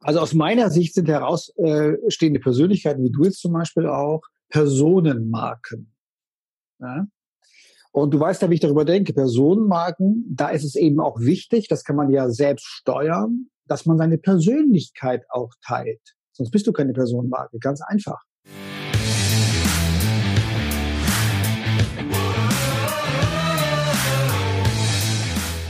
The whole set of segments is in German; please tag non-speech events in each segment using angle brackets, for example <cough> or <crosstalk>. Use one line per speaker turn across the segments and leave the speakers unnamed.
Also aus meiner Sicht sind herausstehende Persönlichkeiten, wie du jetzt zum Beispiel auch, Personenmarken. Ja? Und du weißt ja, wie ich darüber denke. Personenmarken, da ist es eben auch wichtig, das kann man ja selbst steuern, dass man seine Persönlichkeit auch teilt. Sonst bist du keine Personenmarke. Ganz einfach.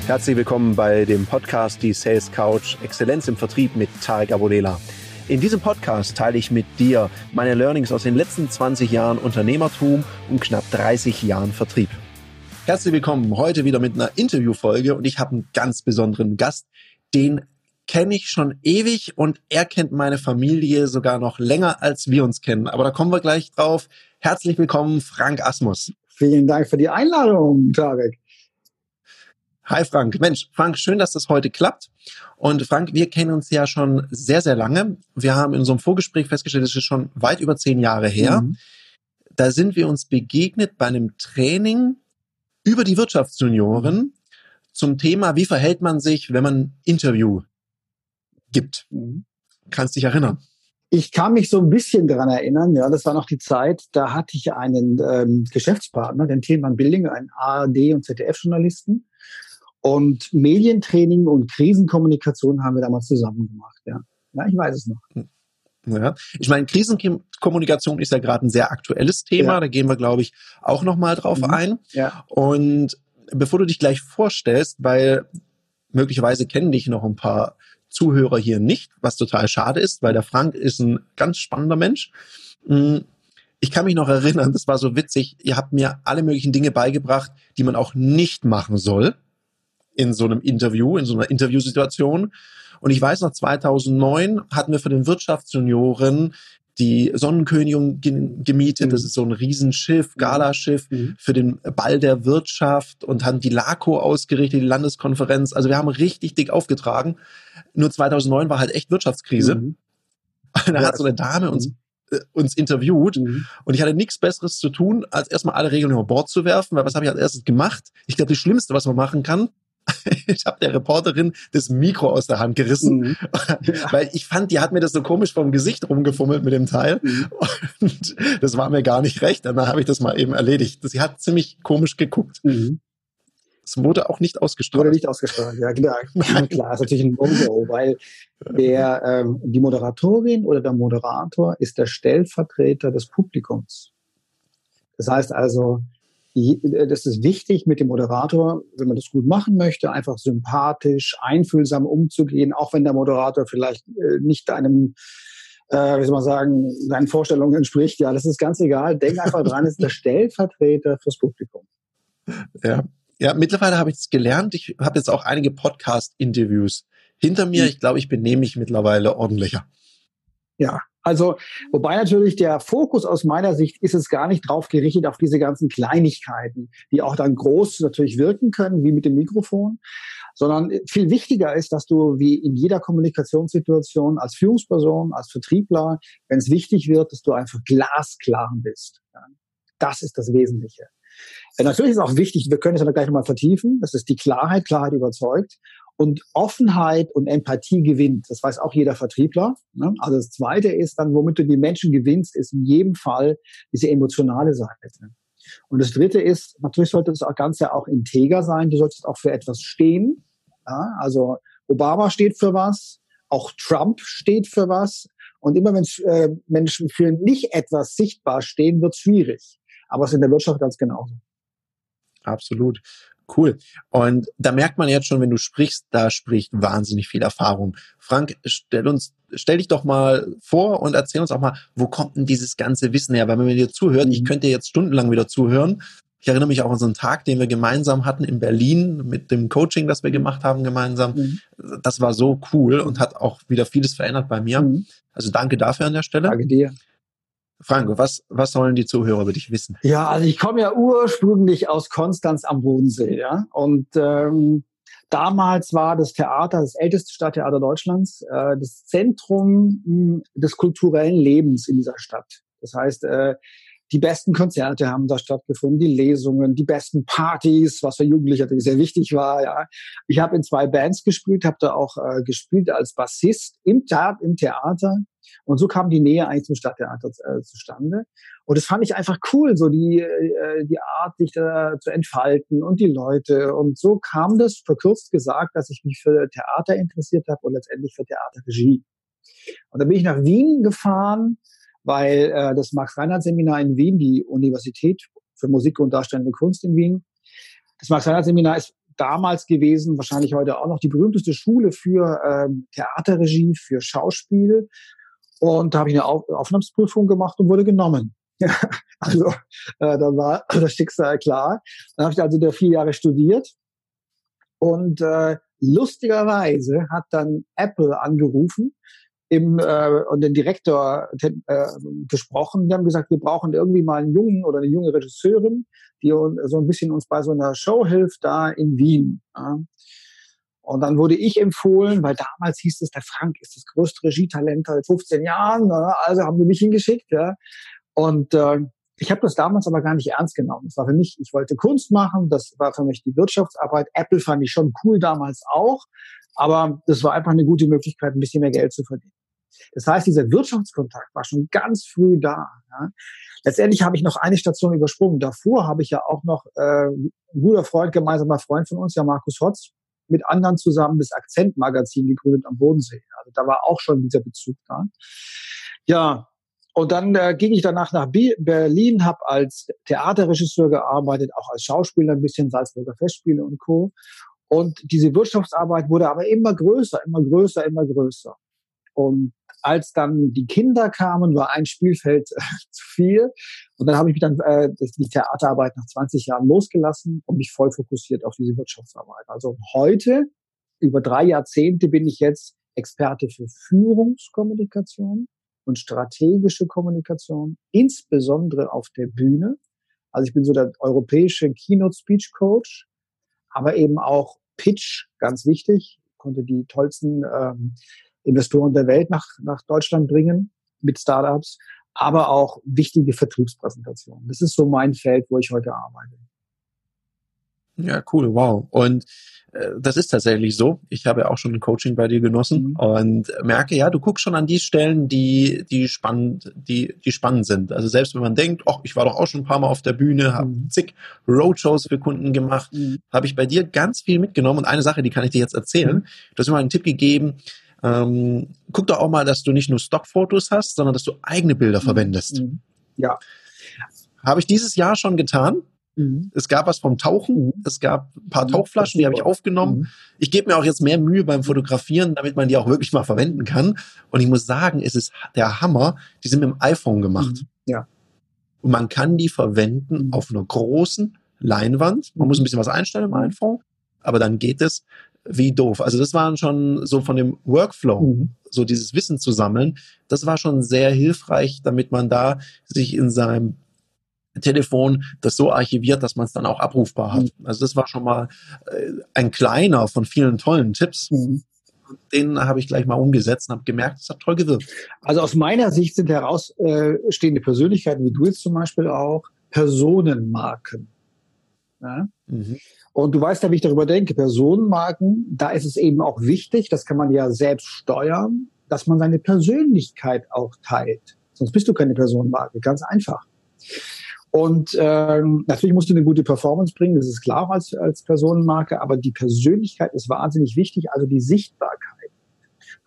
Herzlich willkommen bei dem Podcast Die Sales Couch Exzellenz im Vertrieb mit Tarek Abodela. In diesem Podcast teile ich mit dir meine Learnings aus den letzten 20 Jahren Unternehmertum und knapp 30 Jahren Vertrieb. Herzlich willkommen heute wieder mit einer Interviewfolge und ich habe einen ganz besonderen Gast, den kenne ich schon ewig und er kennt meine Familie sogar noch länger als wir uns kennen. Aber da kommen wir gleich drauf. Herzlich willkommen, Frank Asmus.
Vielen Dank für die Einladung, Tarek.
Hi Frank. Mensch, Frank, schön, dass das heute klappt. Und Frank, wir kennen uns ja schon sehr, sehr lange. Wir haben in unserem Vorgespräch festgestellt, es ist schon weit über zehn Jahre her. Mhm. Da sind wir uns begegnet bei einem Training über die Wirtschaftsjunioren zum Thema, wie verhält man sich, wenn man Interview gibt. Mhm. Kannst dich erinnern?
Ich kann mich so ein bisschen daran erinnern, ja, das war noch die Zeit, da hatte ich einen ähm, Geschäftspartner, den Thielmann Billing, einen ARD- und ZDF-Journalisten, und Medientraining und Krisenkommunikation haben wir damals zusammen gemacht. Ja, ja ich weiß es noch. Hm.
Ja. Ich meine, Krisenkommunikation ist ja gerade ein sehr aktuelles Thema. Ja. Da gehen wir, glaube ich, auch noch mal drauf mhm. ein. Ja. Und bevor du dich gleich vorstellst, weil möglicherweise kennen dich noch ein paar Zuhörer hier nicht, was total schade ist, weil der Frank ist ein ganz spannender Mensch. Hm, ich kann mich noch erinnern, das war so witzig. Ihr habt mir alle möglichen Dinge beigebracht, die man auch nicht machen soll in so einem Interview, in so einer Interviewsituation. Und ich weiß noch, 2009 hatten wir für den Wirtschaftsjunioren die Sonnenkönigin gemietet. Mhm. Das ist so ein Riesenschiff, mhm. Galaschiff mhm. für den Ball der Wirtschaft und haben die LACO ausgerichtet, die Landeskonferenz. Also wir haben richtig dick aufgetragen. Nur 2009 war halt echt Wirtschaftskrise. Mhm. Und da ja, hat so eine Dame uns mhm. äh, uns interviewt mhm. und ich hatte nichts Besseres zu tun, als erstmal alle Regeln über Bord zu werfen, weil was habe ich als erstes gemacht? Ich glaube, das Schlimmste, was man machen kann, <laughs> ich habe der Reporterin das Mikro aus der Hand gerissen, mhm. <laughs> weil ich fand, die hat mir das so komisch vom Gesicht rumgefummelt mit dem Teil mhm. und das war mir gar nicht recht. Dann habe ich das mal eben erledigt. Sie hat ziemlich komisch geguckt. Mhm. Es wurde auch nicht ausgestrahlt.
Wurde nicht ausgestrahlt, ja klar. <laughs> Ja, klar, ist natürlich ein no weil der, ähm, die Moderatorin oder der Moderator ist der Stellvertreter des Publikums. Das heißt also, das ist wichtig mit dem Moderator, wenn man das gut machen möchte, einfach sympathisch, einfühlsam umzugehen, auch wenn der Moderator vielleicht äh, nicht deinem, äh, wie soll man sagen, deinen Vorstellungen entspricht. Ja, das ist ganz egal. Denk einfach dran, ist der Stellvertreter fürs Publikum.
Ja, ja mittlerweile habe ich es gelernt. Ich habe jetzt auch einige Podcast-Interviews hinter mir. Hm. Ich glaube, ich benehme mich mittlerweile ordentlicher.
Ja, also, wobei natürlich der Fokus aus meiner Sicht ist es gar nicht drauf gerichtet auf diese ganzen Kleinigkeiten, die auch dann groß natürlich wirken können, wie mit dem Mikrofon, sondern viel wichtiger ist, dass du wie in jeder Kommunikationssituation als Führungsperson, als Vertriebler, wenn es wichtig wird, dass du einfach glasklar bist. Das ist das Wesentliche. Natürlich ist auch wichtig, wir können es aber gleich nochmal vertiefen, das ist die Klarheit, Klarheit überzeugt. Und Offenheit und Empathie gewinnt. Das weiß auch jeder Vertriebler. Ne? Also das Zweite ist dann, womit du die Menschen gewinnst, ist in jedem Fall diese emotionale Seite. Und das Dritte ist, natürlich sollte das Ganze auch integer sein. Du solltest auch für etwas stehen. Ja? Also Obama steht für was, auch Trump steht für was. Und immer wenn äh, Menschen für nicht etwas sichtbar stehen, wird es schwierig. Aber es ist in der Wirtschaft ganz genauso.
Absolut. Cool. Und da merkt man jetzt schon, wenn du sprichst, da spricht wahnsinnig viel Erfahrung. Frank, stell uns, stell dich doch mal vor und erzähl uns auch mal, wo kommt denn dieses ganze Wissen her? Weil wenn man dir zuhört, ich mhm. könnte jetzt stundenlang wieder zuhören. Ich erinnere mich auch an so einen Tag, den wir gemeinsam hatten in Berlin mit dem Coaching, das wir gemacht haben gemeinsam. Mhm. Das war so cool und hat auch wieder vieles verändert bei mir. Mhm. Also danke dafür an der Stelle.
Danke dir.
Franco, was, was sollen die Zuhörer über dich wissen?
Ja, also ich komme ja ursprünglich aus Konstanz am Bodensee, ja. Und ähm, damals war das Theater, das älteste Stadttheater Deutschlands, äh, das Zentrum mh, hm, des kulturellen Lebens in dieser Stadt. Das heißt, äh, die besten Konzerte haben da stattgefunden, die Lesungen, die besten Partys, was für Jugendliche natürlich sehr wichtig war. Ja. Ich habe in zwei Bands gespielt, habe da auch äh, gespielt als Bassist im, Theater, im Theater. Und so kam die Nähe eigentlich zum Stadttheater äh, zustande. Und das fand ich einfach cool, so die, äh, die Art, sich da zu entfalten und die Leute. Und so kam das, verkürzt gesagt, dass ich mich für Theater interessiert habe und letztendlich für Theaterregie. Und dann bin ich nach Wien gefahren, weil äh, das Max-Reinhardt-Seminar in Wien, die Universität für Musik und Darstellende Kunst in Wien, das Max-Reinhardt-Seminar ist damals gewesen, wahrscheinlich heute auch noch die berühmteste Schule für ähm, Theaterregie, für Schauspiel. Und da habe ich eine Auf Aufnahmsprüfung gemacht und wurde genommen. <laughs> also äh, da war <clears throat> das Schicksal klar. Dann habe ich also da vier Jahre studiert und äh, lustigerweise hat dann Apple angerufen im, äh, und den Direktor äh, gesprochen. Die haben gesagt, wir brauchen irgendwie mal einen jungen oder eine junge Regisseurin, die so ein bisschen uns bei so einer Show hilft da in Wien. Ja. Und dann wurde ich empfohlen, weil damals hieß es, der Frank ist das größte Regietalent seit 15 Jahren. Ne? Also haben die mich hingeschickt. Ja. Und äh, ich habe das damals aber gar nicht ernst genommen. Das war für mich, ich wollte Kunst machen, das war für mich die Wirtschaftsarbeit. Apple fand ich schon cool damals auch, aber das war einfach eine gute Möglichkeit, ein bisschen mehr Geld zu verdienen. Das heißt, dieser Wirtschaftskontakt war schon ganz früh da. Ja. Letztendlich habe ich noch eine Station übersprungen. Davor habe ich ja auch noch äh, ein guter Freund, gemeinsamer Freund von uns, ja Markus Hotz, mit anderen zusammen das Akzentmagazin gegründet am Bodensee. Also da war auch schon dieser Bezug da. Ja, und dann äh, ging ich danach nach Berlin, habe als Theaterregisseur gearbeitet, auch als Schauspieler ein bisschen Salzburger Festspiele und Co. Und diese Wirtschaftsarbeit wurde aber immer größer, immer größer, immer größer. Und als dann die Kinder kamen, war ein Spielfeld äh, <laughs> zu viel. Und dann habe ich mich dann äh, die Theaterarbeit nach 20 Jahren losgelassen und mich voll fokussiert auf diese Wirtschaftsarbeit. Also heute, über drei Jahrzehnte, bin ich jetzt Experte für Führungskommunikation und strategische Kommunikation, insbesondere auf der Bühne. Also ich bin so der europäische Keynote Speech Coach, aber eben auch Pitch, ganz wichtig. Ich konnte die tollsten ähm, Investoren der Welt nach, nach Deutschland bringen mit Startups, aber auch wichtige Vertriebspräsentationen. Das ist so mein Feld, wo ich heute arbeite.
Ja, cool, wow. Und äh, das ist tatsächlich so. Ich habe ja auch schon ein Coaching bei dir genossen mhm. und merke, ja, du guckst schon an die Stellen, die, die spannend, die, die spannend sind. Also selbst wenn man denkt, ach, ich war doch auch schon ein paar Mal auf der Bühne, habe mhm. zig Roadshows für Kunden gemacht, mhm. habe ich bei dir ganz viel mitgenommen. Und eine Sache, die kann ich dir jetzt erzählen. Mhm. Du hast mir mal einen Tipp gegeben. Ähm, guck doch auch mal, dass du nicht nur Stockfotos hast, sondern dass du eigene Bilder mhm. verwendest.
Mhm. Ja.
Habe ich dieses Jahr schon getan. Mhm. Es gab was vom Tauchen, mhm. es gab ein paar mhm. Tauchflaschen, die habe ich aufgenommen. Mhm. Ich gebe mir auch jetzt mehr Mühe beim Fotografieren, damit man die auch wirklich mal verwenden kann. Und ich muss sagen, es ist der Hammer. Die sind mit dem iPhone gemacht.
Mhm. Ja.
Und man kann die verwenden auf einer großen Leinwand. Man muss ein bisschen was einstellen im iPhone, aber dann geht es wie doof. Also das waren schon so von dem Workflow, mhm. so dieses Wissen zu sammeln, das war schon sehr hilfreich, damit man da sich in seinem Telefon das so archiviert, dass man es dann auch abrufbar hat. Mhm. Also das war schon mal äh, ein kleiner von vielen tollen Tipps. Mhm. Den habe ich gleich mal umgesetzt und habe gemerkt, es hat toll gewirkt.
Also aus meiner Sicht sind herausstehende Persönlichkeiten, wie du jetzt zum Beispiel auch, Personenmarken. Ja? Mhm. Und du weißt ja, wie ich darüber denke. Personenmarken, da ist es eben auch wichtig, das kann man ja selbst steuern, dass man seine Persönlichkeit auch teilt. Sonst bist du keine Personenmarke, ganz einfach. Und ähm, natürlich musst du eine gute Performance bringen, das ist klar als, als Personenmarke, aber die Persönlichkeit ist wahnsinnig wichtig, also die Sichtbarkeit.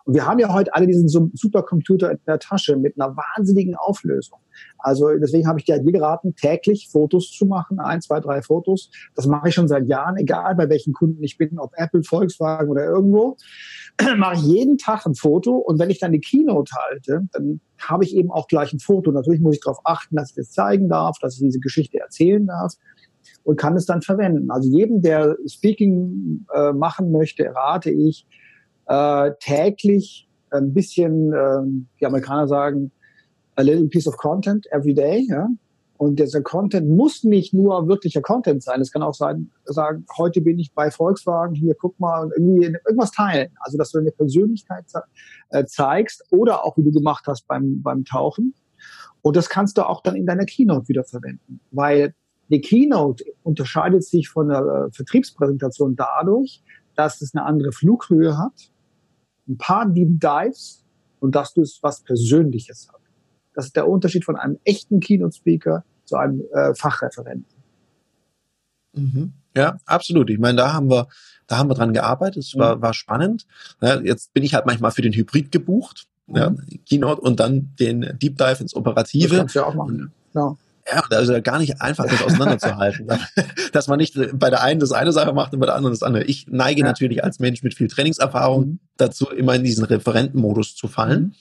Und wir haben ja heute alle diesen Supercomputer in der Tasche mit einer wahnsinnigen Auflösung. Also deswegen habe ich dir geraten, täglich Fotos zu machen, ein, zwei, drei Fotos. Das mache ich schon seit Jahren, egal bei welchen Kunden ich bin, ob Apple, Volkswagen oder irgendwo. <clears throat> mache ich jeden Tag ein Foto und wenn ich dann die Keynote halte, dann habe ich eben auch gleich ein Foto. Natürlich muss ich darauf achten, dass ich das zeigen darf, dass ich diese Geschichte erzählen darf und kann es dann verwenden. Also jedem, der Speaking äh, machen möchte, rate ich äh, täglich ein bisschen, äh, die Amerikaner sagen, a little piece of content every day, ja. Und dieser Content muss nicht nur wirklicher Content sein. Es kann auch sein, sagen, heute bin ich bei Volkswagen, hier guck mal, irgendwie irgendwas teilen. Also, dass du deine Persönlichkeit äh, zeigst oder auch, wie du gemacht hast beim, beim Tauchen. Und das kannst du auch dann in deiner Keynote wieder verwenden, weil die Keynote unterscheidet sich von der äh, Vertriebspräsentation dadurch, dass es eine andere Flughöhe hat, ein paar Deep Dives und dass du es was Persönliches hast. Das ist der Unterschied von einem echten Keynote-Speaker zu einem äh, Fachreferenten.
Mhm. Ja, absolut. Ich meine, da haben wir, da haben wir dran gearbeitet. Es war, mhm. war spannend. Ja, jetzt bin ich halt manchmal für den Hybrid gebucht, mhm. ja, Keynote und dann den Deep Dive ins Operative. Das
kannst du ja auch machen. Ja.
Ja, also gar nicht einfach, das auseinanderzuhalten. <laughs> dass man nicht bei der einen das eine Sache macht und bei der anderen das andere. Ich neige ja. natürlich als Mensch mit viel Trainingserfahrung mhm. dazu, immer in diesen Referentenmodus zu fallen. Mhm.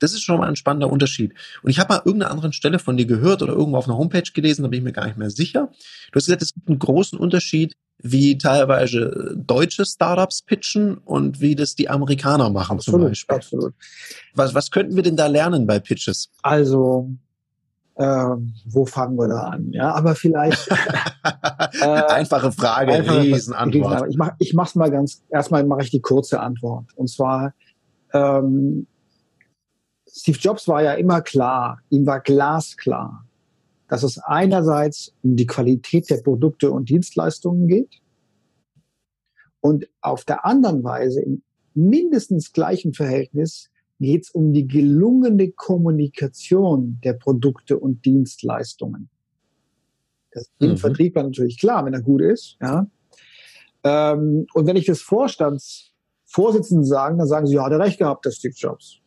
Das ist schon mal ein spannender Unterschied. Und ich habe mal irgendeiner anderen Stelle von dir gehört oder irgendwo auf einer Homepage gelesen, da bin ich mir gar nicht mehr sicher. Du hast gesagt, es gibt einen großen Unterschied, wie teilweise deutsche Startups pitchen und wie das die Amerikaner machen absolut, zum Beispiel. Absolut. Was, was könnten wir denn da lernen bei Pitches?
Also ähm, wo fangen wir da an? Ja, aber vielleicht <laughs>
äh, einfache Frage, einfache, Riesenantwort.
Ich mach, ich mach's mal ganz. Erstmal mache ich die kurze Antwort. Und zwar ähm, Steve Jobs war ja immer klar, ihm war glasklar, dass es einerseits um die Qualität der Produkte und Dienstleistungen geht und auf der anderen Weise im mindestens gleichen Verhältnis geht es um die gelungene Kommunikation der Produkte und Dienstleistungen. Das ist mhm. im Vertriebler natürlich klar, wenn er gut ist. Ja. Ähm, und wenn ich das Vorstandsvorsitzenden sagen, dann sagen sie, ja, hat er recht gehabt, der Steve Jobs.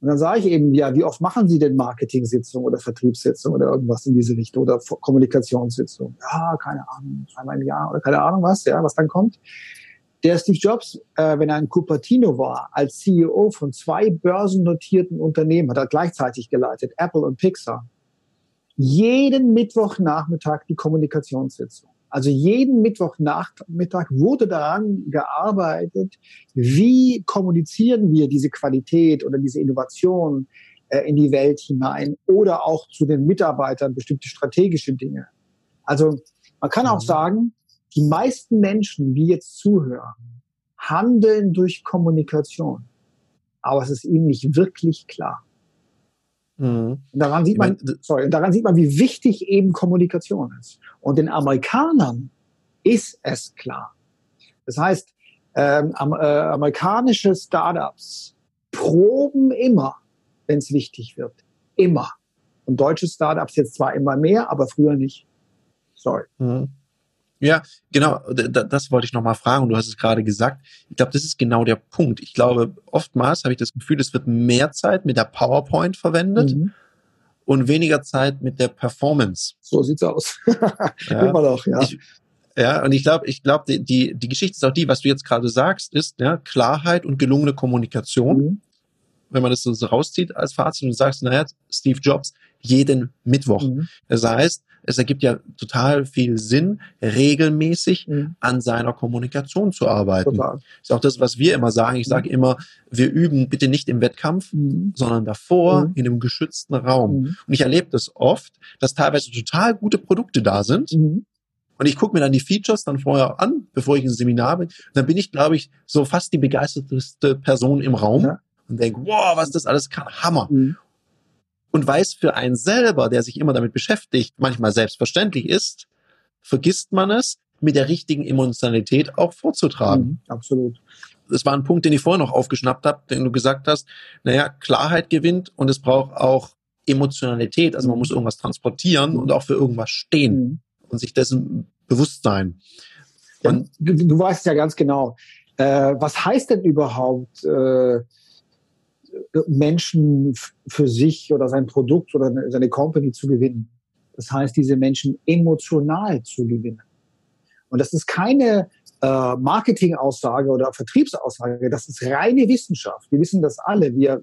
Und dann sage ich eben, ja, wie oft machen Sie denn Marketing-Sitzungen oder Vertriebssitzungen oder irgendwas in diese Richtung oder Kommunikationssitzungen? Ja, keine Ahnung, zweimal im Jahr oder keine Ahnung was, ja, was dann kommt. Der Steve Jobs, äh, wenn er in Cupertino war, als CEO von zwei börsennotierten Unternehmen, hat er gleichzeitig geleitet, Apple und Pixar, jeden Mittwochnachmittag die Kommunikationssitzung. Also jeden Mittwochnachmittag wurde daran gearbeitet, wie kommunizieren wir diese Qualität oder diese Innovation äh, in die Welt hinein oder auch zu den Mitarbeitern bestimmte strategische Dinge. Also man kann auch mhm. sagen, die meisten Menschen, die jetzt zuhören, handeln durch Kommunikation. Aber es ist ihnen nicht wirklich klar. Mhm. Und daran sieht man, sorry, daran sieht man, wie wichtig eben Kommunikation ist. Und den Amerikanern ist es klar. Das heißt, ähm, äh, amerikanische Startups proben immer, wenn es wichtig wird. Immer. Und deutsche Startups jetzt zwar immer mehr, aber früher nicht. Sorry. Mhm.
Ja, genau, das wollte ich nochmal fragen. Du hast es gerade gesagt. Ich glaube, das ist genau der Punkt. Ich glaube, oftmals habe ich das Gefühl, es wird mehr Zeit mit der PowerPoint verwendet mhm. und weniger Zeit mit der Performance.
So sieht's aus. <laughs> ja. Immer noch, ja.
Ich, ja, und ich glaube, ich glaube, die, die, die Geschichte ist auch die, was du jetzt gerade sagst, ist ja, Klarheit und gelungene Kommunikation. Mhm. Wenn man das so rauszieht als Fazit und du sagst, naja, Steve Jobs, jeden Mittwoch. Mhm. Das heißt, es ergibt ja total viel Sinn, regelmäßig mhm. an seiner Kommunikation zu arbeiten. Total. Ist auch das, was wir immer sagen. Ich sage mhm. immer, wir üben bitte nicht im Wettkampf, mhm. sondern davor mhm. in einem geschützten Raum. Mhm. Und ich erlebe das oft, dass teilweise total gute Produkte da sind. Mhm. Und ich gucke mir dann die Features dann vorher an, bevor ich ein Seminar bin. dann bin ich, glaube ich, so fast die begeisterteste Person im Raum ja. und denke, wow, was das alles kann, Hammer. Mhm und weiß für einen selber, der sich immer damit beschäftigt, manchmal selbstverständlich ist, vergisst man es, mit der richtigen Emotionalität auch vorzutragen. Mhm,
absolut.
Das war ein Punkt, den ich vorher noch aufgeschnappt habe, den du gesagt hast, naja, Klarheit gewinnt und es braucht auch Emotionalität, also man muss irgendwas transportieren und auch für irgendwas stehen mhm. und sich dessen bewusst sein.
Ja, du, du, weißt ja ganz genau, äh, was heißt denn überhaupt äh, Menschen für sich oder sein Produkt oder seine Company zu gewinnen. Das heißt, diese Menschen emotional zu gewinnen. Und das ist keine äh, Marketingaussage oder Vertriebsaussage, das ist reine Wissenschaft. Wir wissen das alle. Wir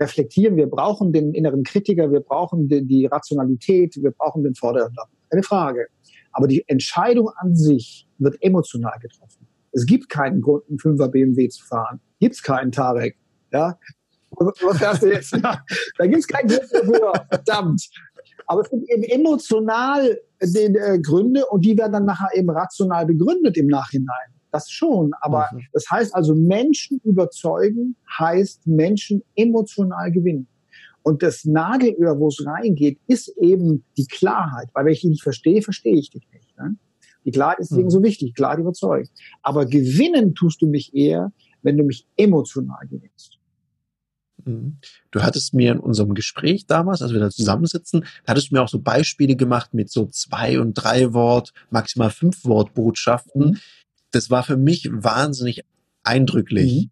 reflektieren, wir brauchen den inneren Kritiker, wir brauchen die, die Rationalität, wir brauchen den Vordergrund. Keine Frage. Aber die Entscheidung an sich wird emotional getroffen. Es gibt keinen Grund, einen 5er BMW zu fahren. Gibt's keinen Tarek. Ja, was fährst du jetzt? <laughs> da gibt es kein Grund dafür. Verdammt. Aber es gibt eben emotional die, äh, Gründe und die werden dann nachher eben rational begründet im Nachhinein. Das schon. Aber mhm. das heißt also, Menschen überzeugen heißt Menschen emotional gewinnen. Und das Nadelöhr, wo es reingeht, ist eben die Klarheit. Weil wenn ich dich nicht verstehe, verstehe ich dich nicht. Ne? Die Klarheit ist deswegen mhm. so wichtig, Klarheit überzeugt. Aber gewinnen tust du mich eher, wenn du mich emotional gewinnst.
Mhm. Du hattest mir in unserem Gespräch damals, als wir da zusammensitzen, hattest du mir auch so Beispiele gemacht mit so zwei und drei Wort, maximal fünf Wort Botschaften. Mhm. Das war für mich wahnsinnig eindrücklich. Mhm.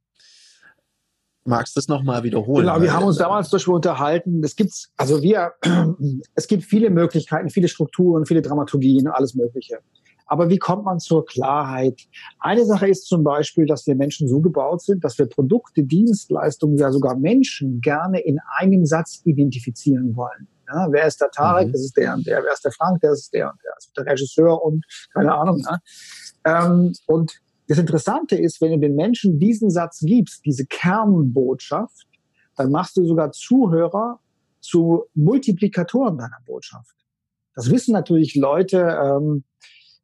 Magst du das nochmal wiederholen?
Genau, wir haben uns damals zum Beispiel unterhalten. Es gibt, also wir, <clears throat> es gibt viele Möglichkeiten, viele Strukturen, viele Dramaturgien, alles Mögliche. Aber wie kommt man zur Klarheit? Eine Sache ist zum Beispiel, dass wir Menschen so gebaut sind, dass wir Produkte, Dienstleistungen, ja sogar Menschen gerne in einem Satz identifizieren wollen. Ja, wer ist der Tarek? Mhm. Das ist der und der. Wer ist der Frank? Das ist der und der. Also der Regisseur und keine Ahnung. Ähm, und das Interessante ist, wenn du den Menschen diesen Satz gibst, diese Kernbotschaft, dann machst du sogar Zuhörer zu Multiplikatoren deiner Botschaft. Das wissen natürlich Leute, ähm,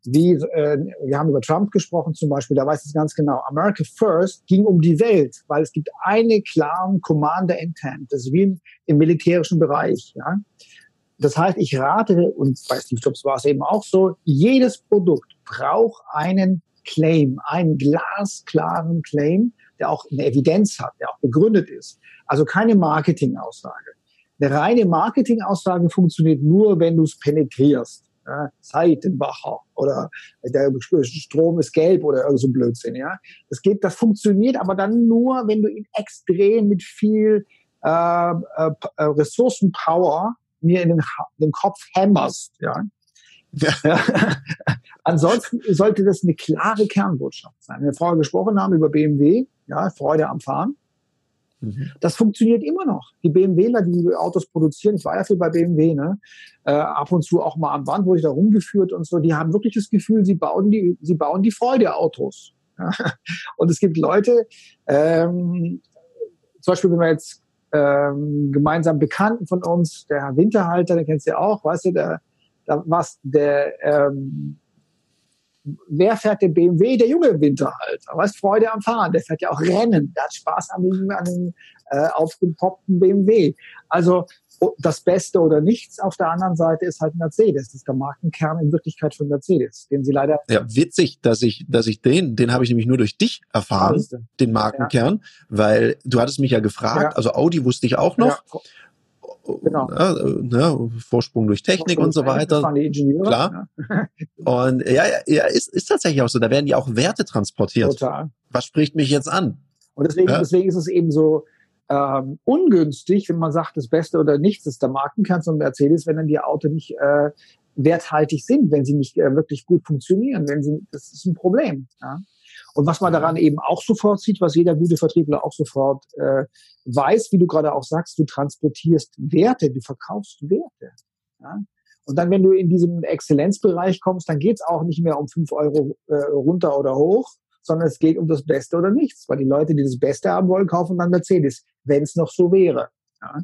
wie, äh, wir haben über Trump gesprochen zum Beispiel, da weiß es ganz genau, America First ging um die Welt, weil es gibt eine klaren Commander Intent, das ist wie im, im militärischen Bereich. Ja? Das heißt, ich rate, und bei Steve Jobs war es eben auch so, jedes Produkt braucht einen Claim, einen glasklaren Claim, der auch eine Evidenz hat, der auch begründet ist. Also keine Marketingaussage. Eine reine Marketingaussage funktioniert nur, wenn du es penetrierst. Ja, Seitenbacher oder der Strom ist gelb oder irgend so ein Blödsinn. Ja, das geht, das funktioniert, aber dann nur, wenn du ihn extrem mit viel äh, äh, Ressourcenpower mir in den, den Kopf hämmerst. Ja, ja. <laughs> Ansonsten sollte das eine klare Kernbotschaft sein. Wir vorher gesprochen haben über BMW, ja, Freude am Fahren. Mhm. Das funktioniert immer noch. Die BMWler, die Autos produzieren, ich war ja viel bei BMW, ne? Äh, ab und zu auch mal am Band wurde ich da rumgeführt und so, die haben wirklich das Gefühl, sie bauen die, sie bauen die Freude-Autos. und es gibt Leute, ähm, zum Beispiel, wenn wir jetzt ähm, gemeinsam Bekannten von uns, der Herr Winterhalter, den kennst du ja auch, weißt du, der da was der ähm, wer fährt den BMW? Der junge Winter halt. Was Freude am Fahren. Der fährt ja auch Rennen. Der hat Spaß an dem, an dem äh, aufgepoppten BMW. Also das Beste oder nichts auf der anderen Seite ist halt Mercedes. Das ist der Markenkern in Wirklichkeit von Mercedes, den sie leider.
Ja, witzig, dass ich, dass ich den, den habe ich nämlich nur durch dich erfahren, den Markenkern, ja. weil du hattest mich ja gefragt, ja. also Audi wusste ich auch noch. Ja genau. ne, Vorsprung durch Technik Vorsprung und so weiter. Das waren die Ingenieure. Klar. Ja. <laughs> und ja, ja, ist, ist tatsächlich auch so. Da werden ja auch Werte transportiert. Total. Was spricht mich jetzt an?
Und deswegen, ja? deswegen ist es eben so ähm, ungünstig, wenn man sagt, das Beste oder nichts ist der Markenkern von Mercedes, wenn dann die Autos nicht äh, werthaltig sind, wenn sie nicht äh, wirklich gut funktionieren, wenn sie, das ist ein Problem. Ja? Und was man daran eben auch sofort sieht, was jeder gute Vertriebler auch sofort äh, weiß, wie du gerade auch sagst, du transportierst Werte, du verkaufst Werte. Ja? Und dann, wenn du in diesem Exzellenzbereich kommst, dann geht's auch nicht mehr um fünf Euro äh, runter oder hoch, sondern es geht um das Beste oder nichts. Weil die Leute, die das Beste haben wollen, kaufen dann Mercedes, wenn es noch so wäre. Ja?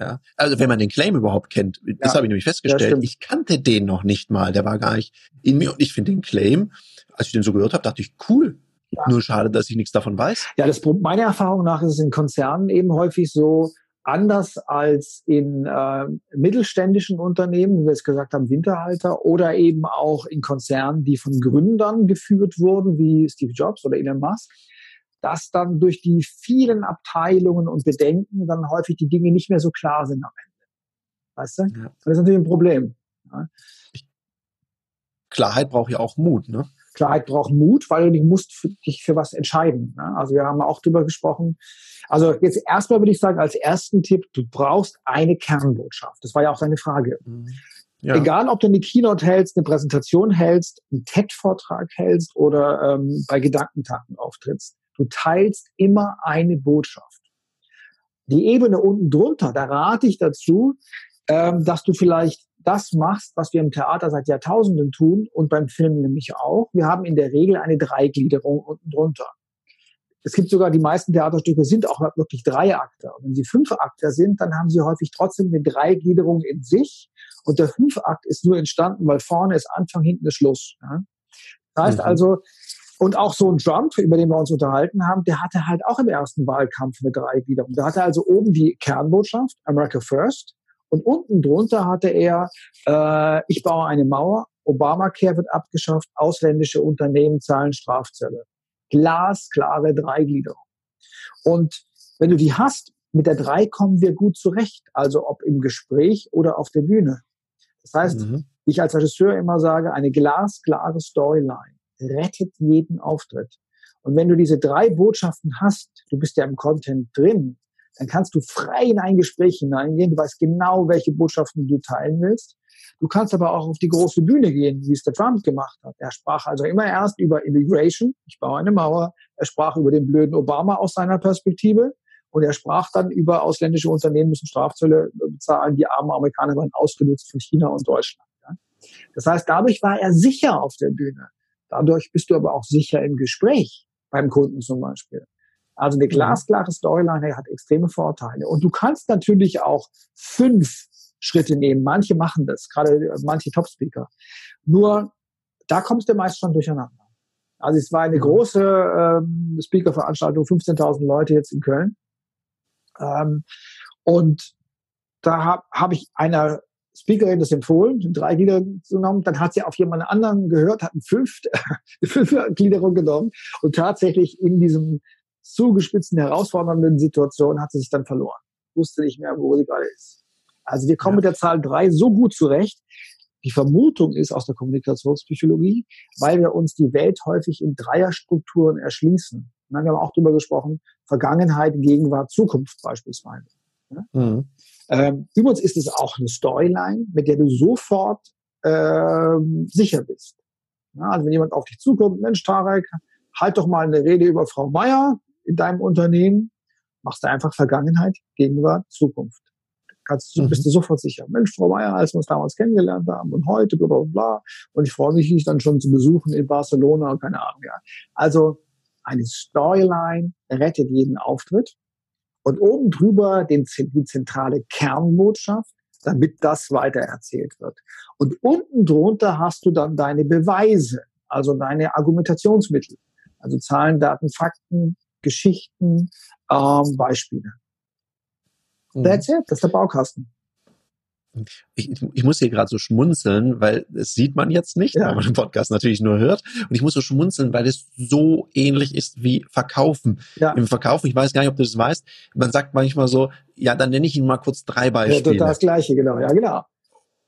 Ja, also wenn man den Claim überhaupt kennt, das ja, habe ich nämlich festgestellt. Ich kannte den noch nicht mal, der war gar nicht in mir und ich finde den Claim als ich den so gehört habe, dachte ich, cool. Ja. Nur schade, dass ich nichts davon weiß.
Ja, das, meiner Erfahrung nach ist es in Konzernen eben häufig so, anders als in äh, mittelständischen Unternehmen, wie wir es gesagt haben, Winterhalter, oder eben auch in Konzernen, die von Gründern geführt wurden, wie Steve Jobs oder Elon Musk, dass dann durch die vielen Abteilungen und Bedenken dann häufig die Dinge nicht mehr so klar sind am Ende. Weißt du? Ja. Das ist natürlich ein Problem. Ja.
Klarheit braucht ja auch Mut, ne?
Klarheit braucht Mut, weil du musst für, dich für was entscheiden. Ne? Also wir haben auch drüber gesprochen. Also jetzt erstmal würde ich sagen, als ersten Tipp, du brauchst eine Kernbotschaft. Das war ja auch deine Frage. Mhm. Ja. Egal, ob du eine Keynote hältst, eine Präsentation hältst, einen TED-Vortrag hältst oder ähm, bei Gedankentaten auftrittst, du teilst immer eine Botschaft. Die Ebene unten drunter, da rate ich dazu, ähm, dass du vielleicht das machst, was wir im Theater seit Jahrtausenden tun und beim Film nämlich auch. Wir haben in der Regel eine Dreigliederung unten drunter. Es gibt sogar die meisten Theaterstücke sind auch wirklich Dreiakter. Und wenn sie Fünfakter sind, dann haben sie häufig trotzdem eine Dreigliederung in sich. Und der Fünfakt ist nur entstanden, weil vorne ist Anfang, hinten ist Schluss. Das heißt mhm. also, Und auch so ein Trump, über den wir uns unterhalten haben, der hatte halt auch im ersten Wahlkampf eine Dreigliederung. Da hatte also oben die Kernbotschaft, America First, und unten drunter hatte er, äh, ich baue eine Mauer, Obamacare wird abgeschafft, ausländische Unternehmen zahlen Strafzölle. Glasklare Dreigliederung. Und wenn du die hast, mit der drei kommen wir gut zurecht. Also ob im Gespräch oder auf der Bühne. Das heißt, mhm. ich als Regisseur immer sage, eine glasklare Storyline rettet jeden Auftritt. Und wenn du diese drei Botschaften hast, du bist ja im Content drin, dann kannst du frei in ein Gespräch hineingehen. Du weißt genau, welche Botschaften du teilen willst. Du kannst aber auch auf die große Bühne gehen, wie es der Trump gemacht hat. Er sprach also immer erst über Immigration, ich baue eine Mauer. Er sprach über den blöden Obama aus seiner Perspektive. Und er sprach dann über ausländische Unternehmen müssen Strafzölle bezahlen. Die armen Amerikaner waren ausgenutzt von China und Deutschland. Das heißt, dadurch war er sicher auf der Bühne. Dadurch bist du aber auch sicher im Gespräch beim Kunden zum Beispiel. Also eine mhm. glasklare Storyline hat extreme Vorteile. Und du kannst natürlich auch fünf Schritte nehmen. Manche machen das, gerade manche Top-Speaker. Nur da kommst du meist schon durcheinander. Also es war eine mhm. große ähm, Speaker-Veranstaltung, 15.000 Leute jetzt in Köln. Ähm, und da habe hab ich einer Speakerin das empfohlen, drei Glieder genommen, dann hat sie auf jemand anderen gehört, hat <laughs> eine fünfte, eine fünfte Gliederung genommen und tatsächlich in diesem zugespitzten, herausfordernden Situation hat sie sich dann verloren. Wusste nicht mehr, wo sie gerade ist. Also wir kommen ja. mit der Zahl drei so gut zurecht. Die Vermutung ist aus der Kommunikationspsychologie, weil wir uns die Welt häufig in Dreierstrukturen erschließen. wir haben auch darüber gesprochen, Vergangenheit, Gegenwart, Zukunft beispielsweise. Mhm. Ähm, übrigens ist es auch eine Storyline, mit der du sofort ähm, sicher bist. Ja, also wenn jemand auf dich zukommt, Mensch, Tarek, halt doch mal eine Rede über Frau Meier in deinem Unternehmen, machst du einfach Vergangenheit, Gegenwart, Zukunft. Kannst, mhm. bist du sofort sicher. Mensch, Frau Meier, als wir uns damals kennengelernt haben und heute, bla, bla, bla. Und ich freue mich, dich dann schon zu besuchen in Barcelona, keine Ahnung, ja. Also, eine Storyline rettet jeden Auftritt und oben drüber den, die zentrale Kernbotschaft, damit das weitererzählt wird. Und unten drunter hast du dann deine Beweise, also deine Argumentationsmittel, also Zahlen, Daten, Fakten, Geschichten, ähm, Beispiele. Mhm. That's it, das ist der Baukasten.
Ich, ich muss hier gerade so schmunzeln, weil es sieht man jetzt nicht, ja. weil man den Podcast natürlich nur hört. Und ich muss so schmunzeln, weil es so ähnlich ist wie Verkaufen. Ja. Im Verkaufen, ich weiß gar nicht, ob du das weißt, man sagt manchmal so, ja, dann nenne ich Ihnen mal kurz drei Beispiele.
Ja, das Gleiche, genau. Ja, genau.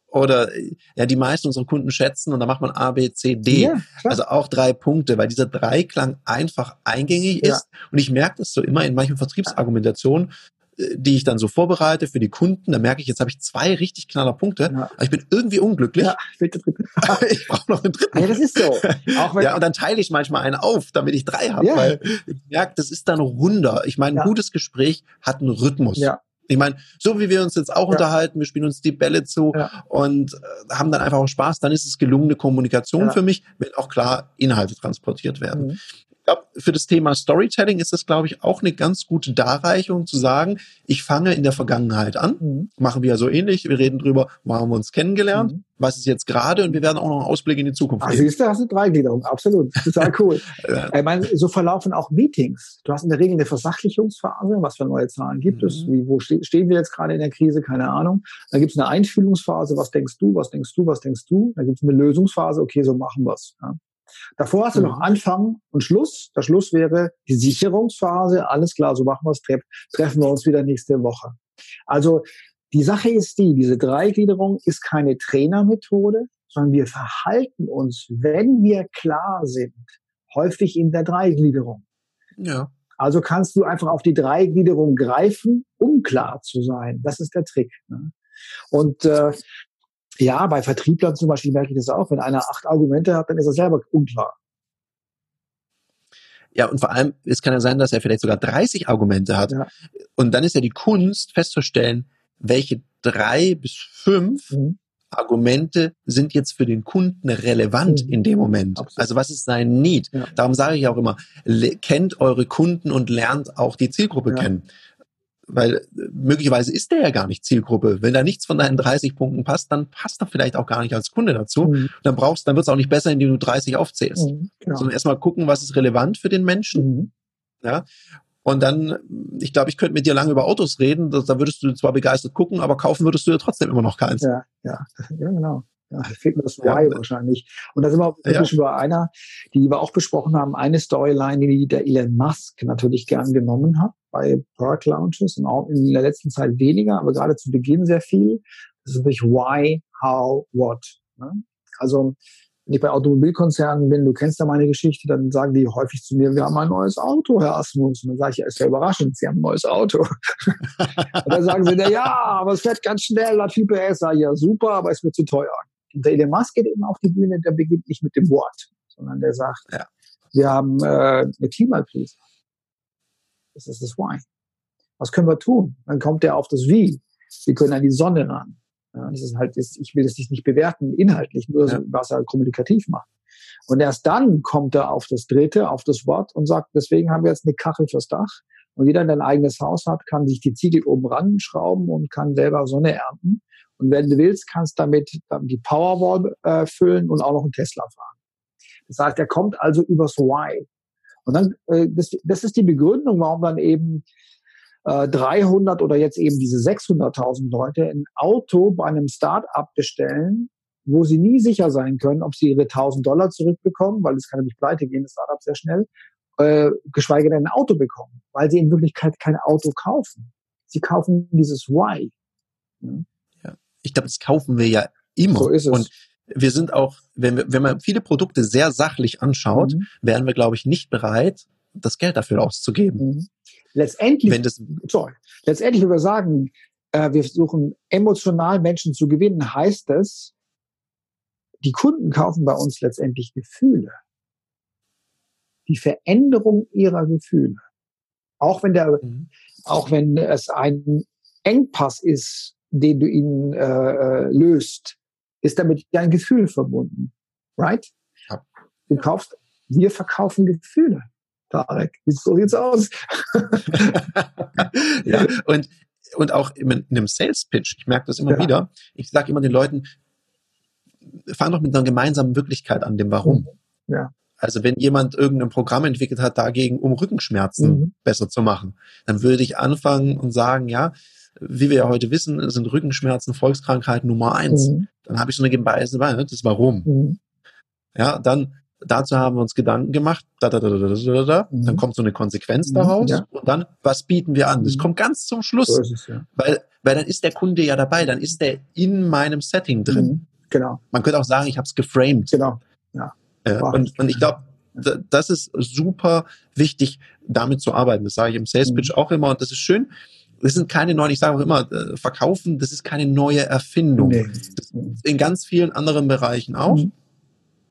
Oder ja, die meisten unserer Kunden schätzen und da macht man A, B, C, D. Ja, also auch drei Punkte, weil dieser Dreiklang einfach eingängig ist. Ja. Und ich merke das so immer in manchen Vertriebsargumentationen, die ich dann so vorbereite für die Kunden, da merke ich, jetzt habe ich zwei richtig knaller Punkte, ja. aber ich bin irgendwie unglücklich. Ja, ich, <laughs> ich brauche noch einen dritten. Ja, das ist so. Auch ja, und dann teile ich manchmal einen auf, damit ich drei habe, ja. weil ich merke, das ist dann runder. Ich meine, ein ja. gutes Gespräch hat einen Rhythmus. Ja. Ich meine, so wie wir uns jetzt auch ja. unterhalten, wir spielen uns die Bälle zu ja. und äh, haben dann einfach auch Spaß, dann ist es gelungene Kommunikation ja. für mich, wenn auch klar Inhalte transportiert werden. Mhm glaube, für das Thema Storytelling ist das, glaube ich, auch eine ganz gute Darreichung zu sagen, ich fange in der Vergangenheit an, mhm. machen wir ja so ähnlich, wir reden drüber, wo haben wir uns kennengelernt, mhm. was ist jetzt gerade und wir werden auch noch einen Ausblick in die Zukunft
Ach, siehst du, hast du Dreigliederung, absolut, total <laughs> cool. ja. Ich meine, so verlaufen auch Meetings. Du hast in der Regel eine Versachlichungsphase, was für neue Zahlen gibt mhm. es, wie, wo ste stehen wir jetzt gerade in der Krise, keine Ahnung. Dann gibt es eine Einfühlungsphase, was denkst du, was denkst du, was denkst du. Dann gibt es eine Lösungsphase, okay, so machen wir's. Ja. Davor hast du noch mhm. Anfang und Schluss. Der Schluss wäre die Sicherungsphase. Alles klar, so machen wir es. Treffen wir uns wieder nächste Woche. Also die Sache ist die, diese Dreigliederung ist keine Trainermethode, sondern wir verhalten uns, wenn wir klar sind, häufig in der Dreigliederung. Ja. Also kannst du einfach auf die Dreigliederung greifen, um klar zu sein. Das ist der Trick. Ne? Und äh, ja, bei Vertrieblern zum Beispiel merke ich das auch. Wenn einer acht Argumente hat, dann ist er selber unklar.
Ja, und vor allem, es kann ja sein, dass er vielleicht sogar 30 Argumente hat. Ja. Und dann ist ja die Kunst festzustellen, welche drei bis fünf mhm. Argumente sind jetzt für den Kunden relevant mhm. in dem Moment. Absolut. Also was ist sein Need? Ja. Darum sage ich auch immer, kennt eure Kunden und lernt auch die Zielgruppe ja. kennen weil äh, möglicherweise ist der ja gar nicht Zielgruppe. Wenn da nichts von deinen 30 Punkten passt, dann passt er vielleicht auch gar nicht als Kunde dazu. Mhm. Dann brauchst, dann wird es auch nicht besser, indem du 30 aufzählst. Mhm, genau. Sondern erstmal gucken, was ist relevant für den Menschen. Mhm. Ja. Und dann, ich glaube, ich könnte mit dir lange über Autos reden. Da, da würdest du zwar begeistert gucken, aber kaufen würdest du ja trotzdem immer noch keins.
Ja, ja, <laughs> ja, genau. Ja, fehlt mir das Why ja. wahrscheinlich. Und da sind wir auch wirklich ja. über einer, die wir auch besprochen haben, eine Storyline, die der Elon Musk natürlich gern genommen hat bei Park Launches und auch in der letzten Zeit weniger, aber gerade zu Beginn sehr viel. Das ist natürlich Why, How, What. Ne? Also wenn ich bei Automobilkonzernen bin, du kennst ja meine Geschichte, dann sagen die häufig zu mir, wir haben ein neues Auto, Herr Asmus. Und dann sage ich, ja, ist ja überraschend, Sie haben ein neues Auto. <laughs> und dann sagen sie, ja, aber es fährt ganz schnell, hat viel PS. Ja, super, aber es wird zu teuer. Und der Elon Musk geht eben auf die Bühne, der beginnt nicht mit dem Wort, sondern der sagt, ja. wir haben äh, eine Klimakrise. Das ist das Why. Was können wir tun? Dann kommt er auf das Wie. Wir können an die Sonne ran. Ja, das ist halt, ich will das nicht bewerten inhaltlich, nur ja. was er kommunikativ macht. Und erst dann kommt er auf das Dritte, auf das Wort und sagt, deswegen haben wir jetzt eine Kachel fürs Dach. Und jeder, der ein eigenes Haus hat, kann sich die Ziegel oben ranschrauben und kann selber Sonne ernten. Und wenn du willst, kannst damit die Powerwall äh, füllen und auch noch einen Tesla fahren. Das heißt, er kommt also übers Why. Und dann, äh, das, das ist die Begründung, warum dann eben 300 äh, oder jetzt eben diese 600.000 Leute ein Auto bei einem Start-up bestellen, wo sie nie sicher sein können, ob sie ihre 1000 Dollar zurückbekommen, weil es kann nicht pleite gehen, das Startup sehr schnell, äh, geschweige denn ein Auto bekommen, weil sie in Wirklichkeit kein Auto kaufen. Sie kaufen dieses Why.
Ja. Ich glaube, das kaufen wir ja immer. So ist es. Und wir sind auch, wenn, wir, wenn man viele Produkte sehr sachlich anschaut, mhm. wären wir, glaube ich, nicht bereit, das Geld dafür auszugeben. Mhm.
Letztendlich, Wenn das, sorry, letztendlich, wenn wir sagen, äh, wir versuchen emotional Menschen zu gewinnen, heißt es, die Kunden kaufen bei uns letztendlich Gefühle. Die Veränderung ihrer Gefühle. Auch wenn der, mhm. auch wenn es ein Engpass ist, den du ihnen äh, äh löst, ist damit ein Gefühl verbunden. Right? Ja. Du kaufst, wir verkaufen Gefühle. Tarek, so sieht's aus. <laughs>
ja, und, und auch in einem Sales Pitch, ich merke das immer ja. wieder, ich sage immer den Leuten, fang doch mit einer gemeinsamen Wirklichkeit an, dem Warum.
Mhm. Ja.
Also wenn jemand irgendein Programm entwickelt hat, dagegen, um Rückenschmerzen mhm. besser zu machen, dann würde ich anfangen und sagen, ja, wie wir ja heute wissen, sind Rückenschmerzen Volkskrankheit Nummer eins. Mhm. Dann habe ich so eine gemeinsame, das Warum. Mhm. Ja, dann dazu haben wir uns Gedanken gemacht, da, da, da, da, da, da, mhm. dann kommt so eine Konsequenz mhm, daraus ja. und dann, was bieten wir an? Das mhm. kommt ganz zum Schluss, so es, ja. weil, weil dann ist der Kunde ja dabei, dann ist der in meinem Setting drin. Mhm.
Genau.
Man könnte auch sagen, ich habe es geframed.
Genau. Ja.
Äh, und, und ich glaube, das ist super wichtig, damit zu arbeiten. Das sage ich im Sales Pitch auch immer und das ist schön. Das sind keine neuen, ich sage auch immer, äh, verkaufen, das ist keine neue Erfindung. Nee. in ganz vielen anderen Bereichen auch. Mhm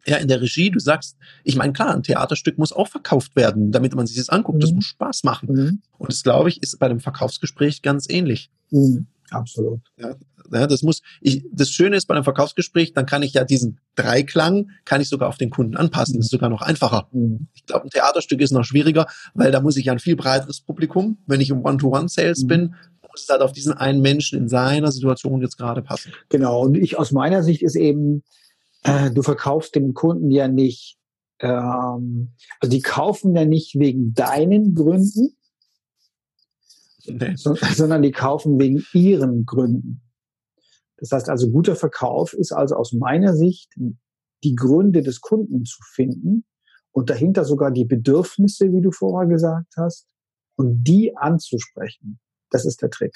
ja, in der Regie, du sagst, ich meine, klar, ein Theaterstück muss auch verkauft werden, damit man sich das anguckt. Mhm. Das muss Spaß machen. Mhm. Und das, glaube ich, ist bei einem Verkaufsgespräch ganz ähnlich.
Mhm. Absolut.
Ja, ja, das muss, ich, das Schöne ist bei einem Verkaufsgespräch, dann kann ich ja diesen Dreiklang, kann ich sogar auf den Kunden anpassen. Das ist sogar noch einfacher. Mhm. Ich glaube, ein Theaterstück ist noch schwieriger, weil da muss ich ja ein viel breiteres Publikum, wenn ich im One-to-One-Sales mhm. bin, muss es halt auf diesen einen Menschen in seiner Situation jetzt gerade passen.
Genau. Und ich aus meiner Sicht ist eben, äh, du verkaufst dem Kunden ja nicht, ähm, also die kaufen ja nicht wegen deinen Gründen, nee. <laughs> sondern die kaufen wegen ihren Gründen. Das heißt also, guter Verkauf ist also aus meiner Sicht die Gründe des Kunden zu finden und dahinter sogar die Bedürfnisse, wie du vorher gesagt hast, und die anzusprechen. Das ist der Trick.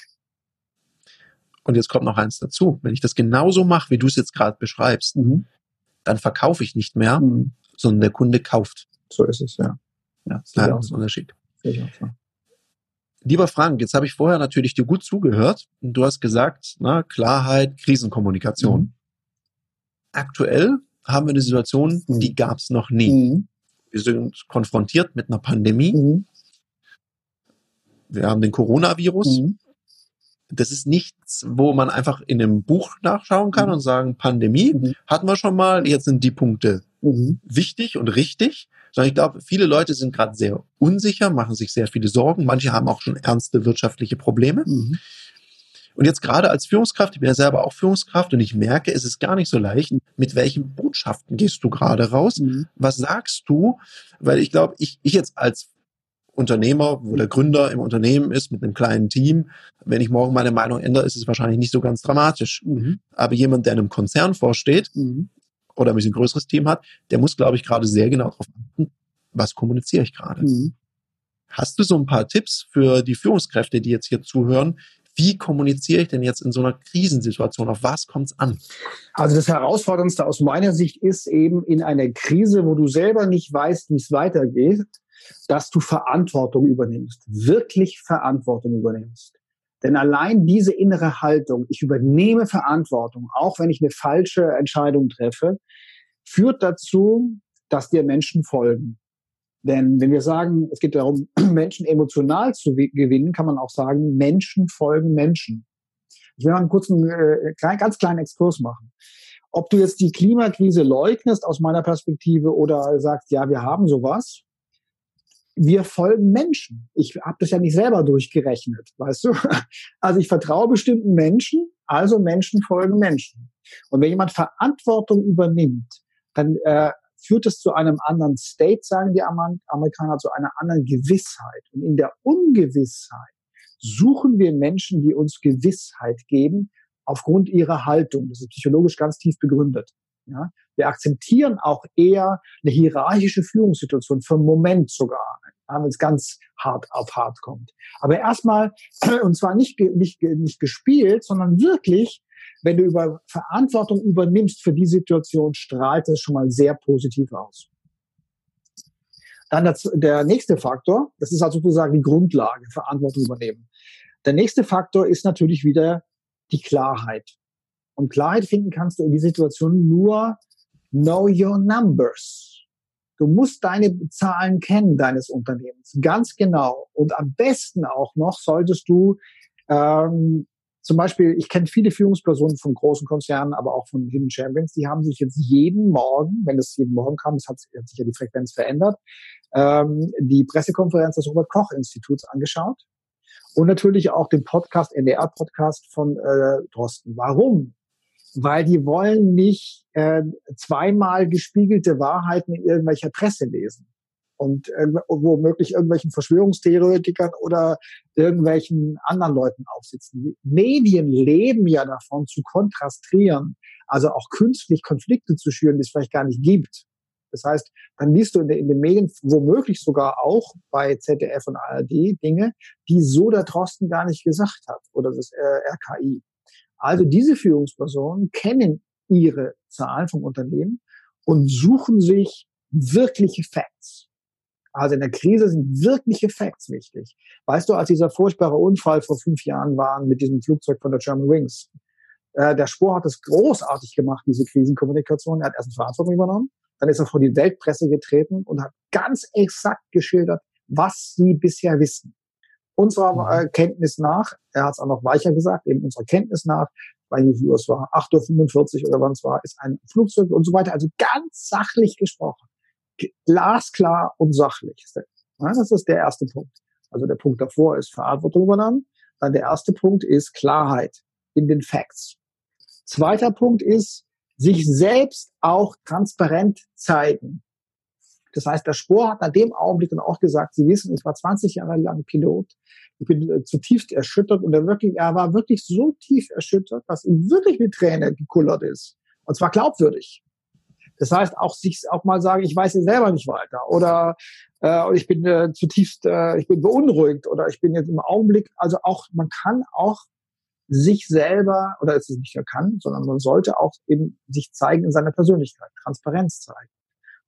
Und jetzt kommt noch eins dazu. Wenn ich das genauso mache, wie du es jetzt gerade beschreibst, mhm dann verkaufe ich nicht mehr, mhm. sondern der Kunde kauft.
So ist es, ja.
Ja, das ist ja, ein Unterschied. So. Lieber Frank, jetzt habe ich vorher natürlich dir gut zugehört und du hast gesagt, na, Klarheit, Krisenkommunikation. Mhm. Aktuell haben wir eine Situation, mhm. die gab es noch nie. Mhm. Wir sind konfrontiert mit einer Pandemie. Mhm. Wir haben den Coronavirus. Mhm das ist nichts, wo man einfach in einem Buch nachschauen kann mhm. und sagen, Pandemie hatten wir schon mal, jetzt sind die Punkte wichtig und richtig, Sondern ich glaube, viele Leute sind gerade sehr unsicher, machen sich sehr viele Sorgen. Manche haben auch schon ernste wirtschaftliche Probleme. Mhm. Und jetzt gerade als Führungskraft, ich bin ja selber auch Führungskraft und ich merke, es ist gar nicht so leicht, mit welchen Botschaften gehst du gerade raus? Mhm. Was sagst du? Weil ich glaube, ich, ich jetzt als Unternehmer, wo der Gründer im Unternehmen ist mit einem kleinen Team, wenn ich morgen meine Meinung ändere, ist es wahrscheinlich nicht so ganz dramatisch. Mhm. Aber jemand, der einem Konzern vorsteht mhm. Oder ein bisschen größeres Team hat, der muss, glaube ich, gerade sehr genau darauf achten, was kommuniziere ich gerade. Mhm. Hast du so ein paar Tipps für die Führungskräfte, die jetzt hier zuhören, wie kommuniziere ich denn jetzt in so einer Krisensituation? Auf was kommt es an?
Also das Herausforderndste aus meiner Sicht ist eben in einer Krise, wo du selber nicht weißt, wie es weitergeht, dass du Verantwortung übernimmst, wirklich Verantwortung übernimmst. Denn allein diese innere Haltung, ich übernehme Verantwortung, auch wenn ich eine falsche Entscheidung treffe, führt dazu, dass dir Menschen folgen. Denn wenn wir sagen, es geht darum, <clears throat> Menschen emotional zu gewinnen, kann man auch sagen, Menschen folgen Menschen. Ich will mal einen kurzen, äh, ganz kleinen Exkurs machen. Ob du jetzt die Klimakrise leugnest aus meiner Perspektive oder sagst, ja, wir haben sowas, wir folgen Menschen. Ich habe das ja nicht selber durchgerechnet, weißt du? <laughs> Also ich vertraue bestimmten Menschen, also Menschen folgen Menschen. Und wenn jemand Verantwortung übernimmt, dann äh, führt es zu einem anderen State, sagen die Amerikaner, zu einer anderen Gewissheit. Und in der Ungewissheit suchen wir Menschen, die uns Gewissheit geben, aufgrund ihrer Haltung. Das ist psychologisch ganz tief begründet. Ja? Wir akzeptieren auch eher eine hierarchische Führungssituation, für einen Moment sogar, wenn es ganz hart auf hart kommt. Aber erstmal, <clears throat> und zwar nicht, nicht, nicht gespielt, sondern wirklich wenn du über Verantwortung übernimmst für die Situation, strahlt das schon mal sehr positiv aus. Dann das, der nächste Faktor, das ist also sozusagen die Grundlage, Verantwortung übernehmen. Der nächste Faktor ist natürlich wieder die Klarheit. Und Klarheit finden kannst du in die Situation nur know your numbers. Du musst deine Zahlen kennen deines Unternehmens ganz genau. Und am besten auch noch solltest du ähm, zum Beispiel, ich kenne viele Führungspersonen von großen Konzernen, aber auch von Hidden Champions, die haben sich jetzt jeden Morgen, wenn es jeden Morgen kam, es hat, hat sich ja die Frequenz verändert, ähm, die Pressekonferenz des Robert-Koch-Instituts angeschaut und natürlich auch den Podcast, NDR-Podcast von äh, Drosten. Warum? Weil die wollen nicht äh, zweimal gespiegelte Wahrheiten in irgendwelcher Presse lesen und äh, womöglich irgendwelchen Verschwörungstheoretikern oder irgendwelchen anderen Leuten aufsitzen. Medien leben ja davon, zu kontrastieren, also auch künstlich Konflikte zu schüren, die es vielleicht gar nicht gibt. Das heißt, dann liest du in, in den Medien womöglich sogar auch bei ZDF und ARD Dinge, die so der Drosten gar nicht gesagt hat oder das äh, RKI. Also diese Führungspersonen kennen ihre Zahlen vom Unternehmen und suchen sich wirkliche Facts. Also in der Krise sind wirkliche Facts wichtig. Weißt du, als dieser furchtbare Unfall vor fünf Jahren war mit diesem Flugzeug von der German Wings, äh, der Spur hat es großartig gemacht, diese Krisenkommunikation. Er hat erst Verantwortung übernommen, dann ist er vor die Weltpresse getreten und hat ganz exakt geschildert, was sie bisher wissen. Unserer mhm. äh, Kenntnis nach, er hat es auch noch weicher gesagt, eben unserer Kenntnis nach, weil wie viel es war, 8.45 Uhr oder wann es war, ist ein Flugzeug und so weiter. Also ganz sachlich gesprochen glasklar und sachlich. das ist der erste Punkt. Also der Punkt davor ist Verantwortung übernommen. Dann der erste Punkt ist Klarheit in den Facts. Zweiter Punkt ist, sich selbst auch transparent zeigen. Das heißt, der Spor hat an dem Augenblick dann auch gesagt, Sie wissen, ich war 20 Jahre lang Pilot. Ich bin äh, zutiefst erschüttert und er wirklich, er war wirklich so tief erschüttert, dass ihm wirklich eine Träne gekullert ist. Und zwar glaubwürdig. Das heißt, auch sich auch mal sagen, ich weiß jetzt selber nicht weiter oder äh, ich bin äh, zutiefst, äh, ich bin beunruhigt oder ich bin jetzt im Augenblick, also auch, man kann auch sich selber, oder es ist nicht nur kann, sondern man sollte auch eben sich zeigen in seiner Persönlichkeit, Transparenz zeigen.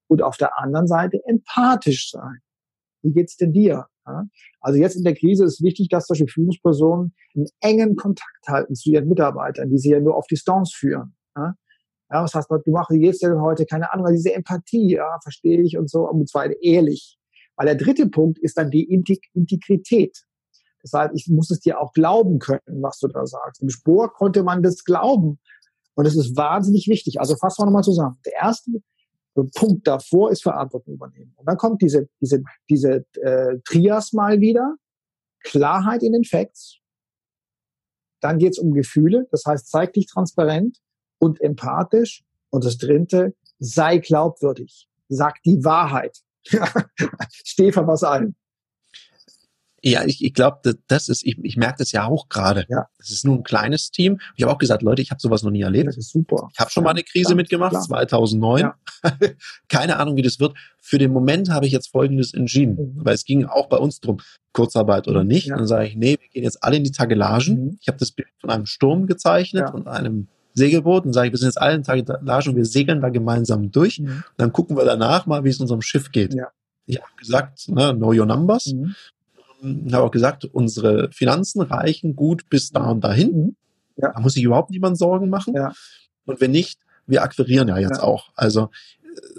Und auf der anderen Seite empathisch sein. Wie geht's denn dir? Also jetzt in der Krise ist wichtig, dass solche Führungspersonen einen engen Kontakt halten zu ihren Mitarbeitern, die sie ja nur auf Distanz führen. Ja? Was hast du heute gemacht? Wie geht's denn heute? Keine Ahnung, weil diese Empathie, ja, verstehe ich und so, und zwar ehrlich. Weil der dritte Punkt ist dann die Integrität. Das heißt, ich muss es dir auch glauben können, was du da sagst. Im Spor konnte man das glauben. Und das ist wahnsinnig wichtig. Also fassen wir nochmal zusammen. Der erste Punkt davor ist Verantwortung übernehmen. Und dann kommt diese, diese, diese äh, Trias mal wieder. Klarheit in den Facts. Dann geht es um Gefühle, das heißt, zeig dich transparent und empathisch. Und das dritte, sei glaubwürdig. Sag die Wahrheit. <laughs> Steh für was ein.
Ja, ich, ich glaube, das ist, ich, ich merke das ja auch gerade. Ja. Das ist nur ein kleines Team. Ich habe auch gesagt, Leute, ich habe sowas noch nie erlebt.
Das ist super.
Ich habe schon ja, mal eine Krise klar, mitgemacht, klar. 2009. Ja. <laughs> Keine Ahnung, wie das wird. Für den Moment habe ich jetzt Folgendes entschieden, mhm. weil es ging auch bei uns drum, Kurzarbeit oder nicht. Ja. Dann sage ich, nee, wir gehen jetzt alle in die Tagelagen. Mhm. Ich habe das Bild von einem Sturm gezeichnet und einem Segelboot und sage ich, wir sind jetzt alle in Tagelagen und wir segeln da gemeinsam durch. Mhm. Und dann gucken wir danach mal, wie es unserem Schiff geht. Ja. Ich habe gesagt, ne, know your numbers. Mhm habe auch gesagt, unsere Finanzen reichen gut bis da und dahin. Mhm. Ja. Da muss sich überhaupt niemand Sorgen machen. Ja. Und wenn nicht, wir akquirieren ja jetzt ja. auch. Also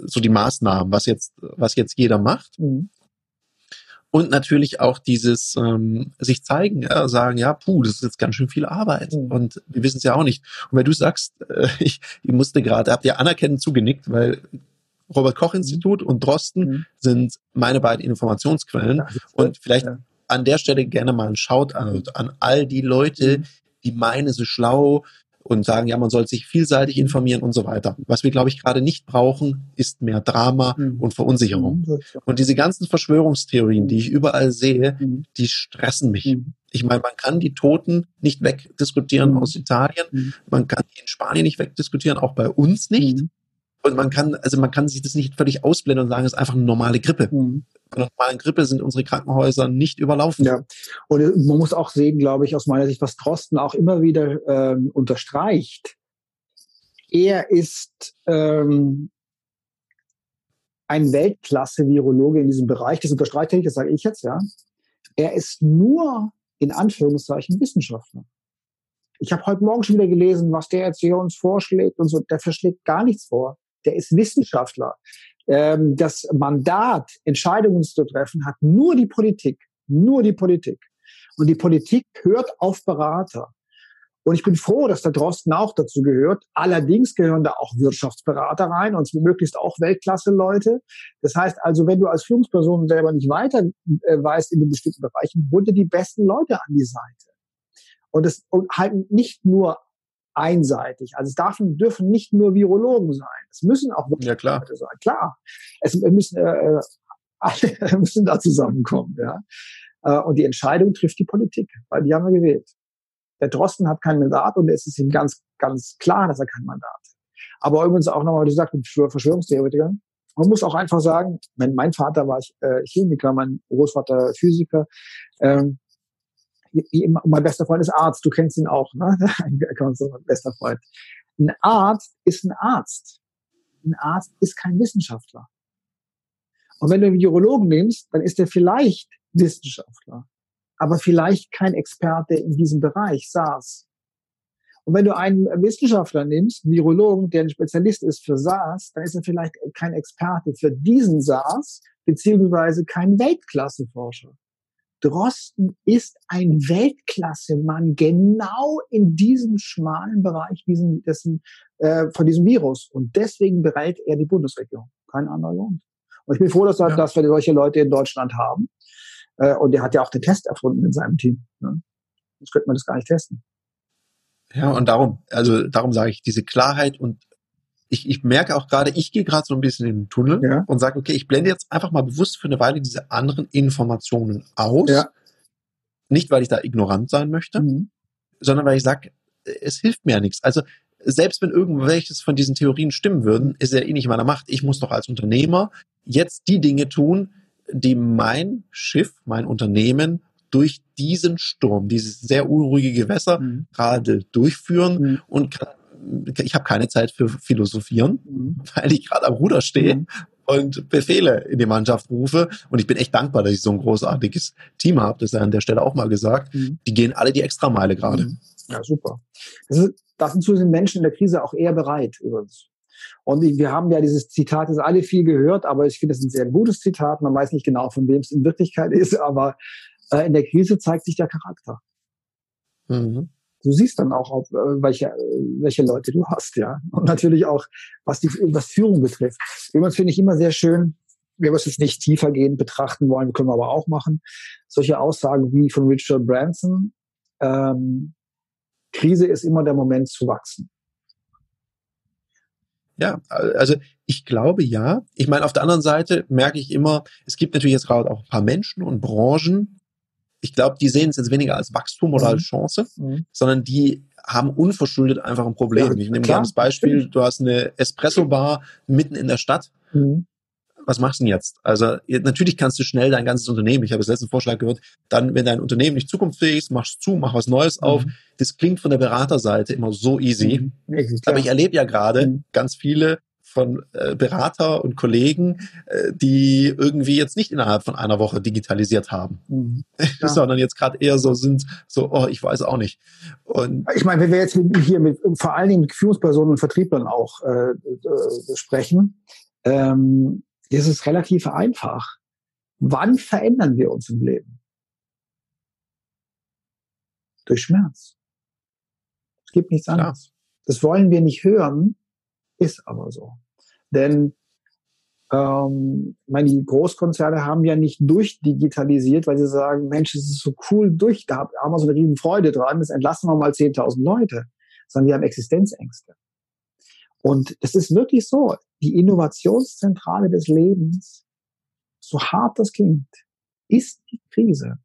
so die Maßnahmen, was jetzt, was jetzt jeder macht. Mhm. Und natürlich auch dieses ähm, sich zeigen, ja, sagen, ja, puh, das ist jetzt ganz schön viel Arbeit. Mhm. Und wir wissen es ja auch nicht. Und wenn du sagst, äh, <laughs> ich, ich musste gerade, habt ihr anerkennend zugenickt, weil Robert Koch Institut und Drosten mhm. sind meine beiden Informationsquellen. und vielleicht ja an der Stelle gerne mal ein Shoutout an all die Leute, mhm. die meinen, so schlau und sagen, ja, man soll sich vielseitig informieren und so weiter. Was wir, glaube ich, gerade nicht brauchen, ist mehr Drama mhm. und Verunsicherung. Mhm, und diese ganzen Verschwörungstheorien, die ich überall sehe, mhm. die stressen mich. Mhm. Ich meine, man kann die Toten nicht wegdiskutieren mhm. aus Italien, man kann die in Spanien nicht wegdiskutieren, auch bei uns nicht. Und man kann, also man kann sich das nicht völlig ausblenden und sagen, es ist einfach eine normale Grippe. Mhm. Bei einer normalen Grippe sind unsere Krankenhäuser nicht überlaufen.
Ja. Und man muss auch sehen, glaube ich, aus meiner Sicht, was Drosten auch immer wieder ähm, unterstreicht. Er ist ähm, ein Weltklasse-Virologe in diesem Bereich. Das unterstreicht er nicht, das sage ich jetzt, ja. Er ist nur in Anführungszeichen Wissenschaftler. Ich habe heute Morgen schon wieder gelesen, was der jetzt hier uns vorschlägt und so. Der verschlägt gar nichts vor der ist Wissenschaftler. Ähm, das Mandat, Entscheidungen zu treffen, hat nur die Politik. Nur die Politik. Und die Politik hört auf Berater. Und ich bin froh, dass der Drosten auch dazu gehört. Allerdings gehören da auch Wirtschaftsberater rein und möglichst auch Weltklasse-Leute. Das heißt also, wenn du als Führungsperson selber nicht weiter äh, weißt in den bestimmten Bereichen, hol dir die besten Leute an die Seite. Und es und halt nicht nur einseitig. Also es darf, dürfen nicht nur Virologen sein. Es müssen auch
ja, klar.
Leute sein. Klar. Es müssen, äh, alle <laughs> müssen da zusammenkommen. Ja. Äh, und die Entscheidung trifft die Politik, weil die haben wir gewählt. Der Drosten hat kein Mandat und es ist ihm ganz, ganz klar, dass er kein Mandat hat. Aber übrigens auch nochmal, du sagst, mit Verschwörungstheoretikern. Man muss auch einfach sagen, mein, mein Vater war äh, Chemiker, mein Großvater Physiker. Ähm, mein bester Freund ist Arzt, du kennst ihn auch, ne? <laughs> mein bester Freund. Ein Arzt ist ein Arzt. Ein Arzt ist kein Wissenschaftler. Und wenn du einen Virologen nimmst, dann ist er vielleicht Wissenschaftler, aber vielleicht kein Experte in diesem Bereich, SARS. Und wenn du einen Wissenschaftler nimmst, einen Virologen, der ein Spezialist ist für SARS, dann ist er vielleicht kein Experte für diesen SARS, beziehungsweise kein Weltklasseforscher. Drosten ist ein Weltklasse-Mann, genau in diesem schmalen Bereich diesen, dessen, äh, von diesem Virus. Und deswegen berät er die Bundesregierung. Kein anderer Grund. Und ich bin froh, dass, ja. dass wir solche Leute in Deutschland haben. Äh, und er hat ja auch den Test erfunden in seinem Team. Ne? Sonst könnte man das gar nicht testen.
Ja, und darum, also darum sage ich, diese Klarheit und ich, ich merke auch gerade, ich gehe gerade so ein bisschen in den Tunnel ja. und sage, okay, ich blende jetzt einfach mal bewusst für eine Weile diese anderen Informationen aus. Ja. Nicht, weil ich da ignorant sein möchte, mhm. sondern weil ich sage, es hilft mir ja nichts. Also selbst wenn irgendwelches von diesen Theorien stimmen würden, ist ja eh nicht in meiner Macht. Ich muss doch als Unternehmer jetzt die Dinge tun, die mein Schiff, mein Unternehmen durch diesen Sturm, dieses sehr unruhige Gewässer mhm. gerade durchführen mhm. und kann ich habe keine Zeit für Philosophieren, mhm. weil ich gerade am Ruder stehe mhm. und Befehle in die Mannschaft rufe. Und ich bin echt dankbar, dass ich so ein großartiges Team habe. Das ist an der Stelle auch mal gesagt. Mhm. Die gehen alle die Extrameile gerade. Mhm.
Ja, super. Das ist, dazu sind Menschen in der Krise auch eher bereit übrigens. Und wir haben ja dieses Zitat, das alle viel gehört, aber ich finde es ein sehr gutes Zitat. Man weiß nicht genau, von wem es in Wirklichkeit ist, aber äh, in der Krise zeigt sich der Charakter. Mhm. Du siehst dann auch, ob, äh, welche, welche Leute du hast, ja. Und natürlich auch, was die, was Führung betrifft. Übrigens finde ich immer sehr schön, wir es jetzt nicht tiefergehend betrachten wollen, können wir aber auch machen, solche Aussagen wie von Richard Branson, ähm, Krise ist immer der Moment zu wachsen.
Ja, also ich glaube ja. Ich meine, auf der anderen Seite merke ich immer, es gibt natürlich jetzt gerade auch ein paar Menschen und Branchen, ich glaube, die sehen es jetzt weniger als Wachstum oder mhm. als Chance, mhm. sondern die haben unverschuldet einfach ein Problem. Ja, ich nehme gerne das Beispiel, du hast eine Espresso-Bar mitten in der Stadt. Mhm was machst du denn jetzt? Also natürlich kannst du schnell dein ganzes Unternehmen, ich habe das letzten Vorschlag gehört, dann, wenn dein Unternehmen nicht zukunftsfähig ist, machst zu, mach was Neues mhm. auf. Das klingt von der Beraterseite immer so easy. Mhm. Aber ich erlebe ja gerade mhm. ganz viele von äh, Berater und Kollegen, äh, die irgendwie jetzt nicht innerhalb von einer Woche digitalisiert haben, mhm. <laughs> ja. sondern jetzt gerade eher so sind, so, oh, ich weiß auch nicht.
Und ich meine, wenn wir jetzt hier mit vor allen Dingen mit Führungspersonen und Vertrieblern auch äh, äh, sprechen, ähm, ist es relativ einfach. Wann verändern wir uns im Leben? Durch Schmerz. Es gibt nichts anderes. Das wollen wir nicht hören, ist aber so. Denn ähm, meine, die Großkonzerne haben ja nicht durchdigitalisiert, weil sie sagen, Mensch, es ist so cool durch, da haben wir so eine riesen Freude dran, das entlassen wir mal 10.000 Leute, sondern wir haben Existenzängste. Und es ist wirklich so, die Innovationszentrale des Lebens, so hart das klingt, ist die Krise.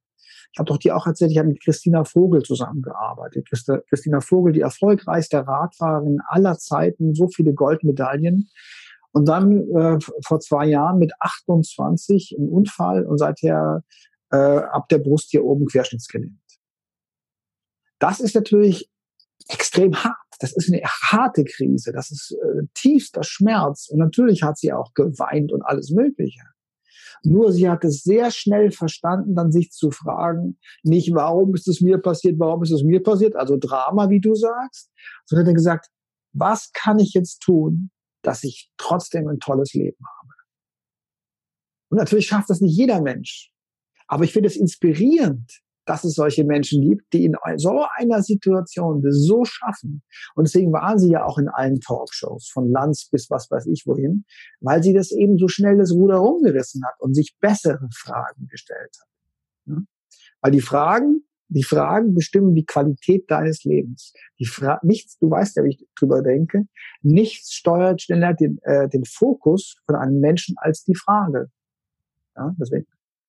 Ich habe doch dir auch erzählt, ich habe mit Christina Vogel zusammengearbeitet. Christina Vogel, die erfolgreichste Radfahrerin aller Zeiten, so viele Goldmedaillen. Und dann äh, vor zwei Jahren mit 28 ein Unfall und seither äh, ab der Brust hier oben querschnittsgelähmt. Das ist natürlich extrem hart. Das ist eine harte Krise. Das ist äh, tiefster Schmerz. Und natürlich hat sie auch geweint und alles Mögliche. Nur sie hat es sehr schnell verstanden, dann sich zu fragen, nicht warum ist es mir passiert, warum ist es mir passiert, also Drama, wie du sagst, sondern hat gesagt, was kann ich jetzt tun, dass ich trotzdem ein tolles Leben habe? Und natürlich schafft das nicht jeder Mensch. Aber ich finde es inspirierend, dass es solche Menschen gibt, die in so einer Situation das so schaffen. Und deswegen waren sie ja auch in allen Talkshows, von Lanz bis was weiß ich wohin, weil sie das eben so schnell das Ruder rumgerissen hat und sich bessere Fragen gestellt hat. Weil die Fragen, die Fragen bestimmen die Qualität deines Lebens. Die Fra nichts, du weißt ja, wie ich drüber denke, nichts steuert schneller den, äh, den Fokus von einem Menschen als die Frage. Ja, deswegen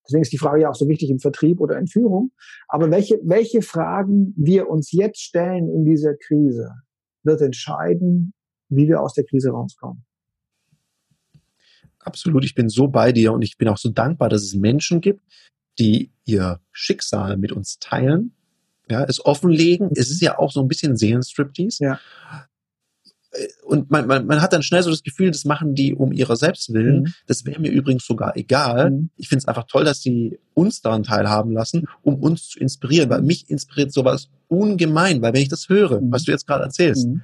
Deswegen ist die Frage ja auch so wichtig im Vertrieb oder in Führung. Aber welche, welche Fragen wir uns jetzt stellen in dieser Krise, wird entscheiden, wie wir aus der Krise rauskommen.
Absolut, ich bin so bei dir und ich bin auch so dankbar, dass es Menschen gibt, die ihr Schicksal mit uns teilen, ja, es offenlegen. Es ist ja auch so ein bisschen Seelenstriptease. Ja und man, man, man hat dann schnell so das Gefühl, das machen die um ihrer selbst willen. Mhm. Das wäre mir übrigens sogar egal. Mhm. Ich finde es einfach toll, dass sie uns daran teilhaben lassen, um uns zu inspirieren, weil mich inspiriert sowas ungemein, weil wenn ich das höre, mhm. was du jetzt gerade erzählst, mhm.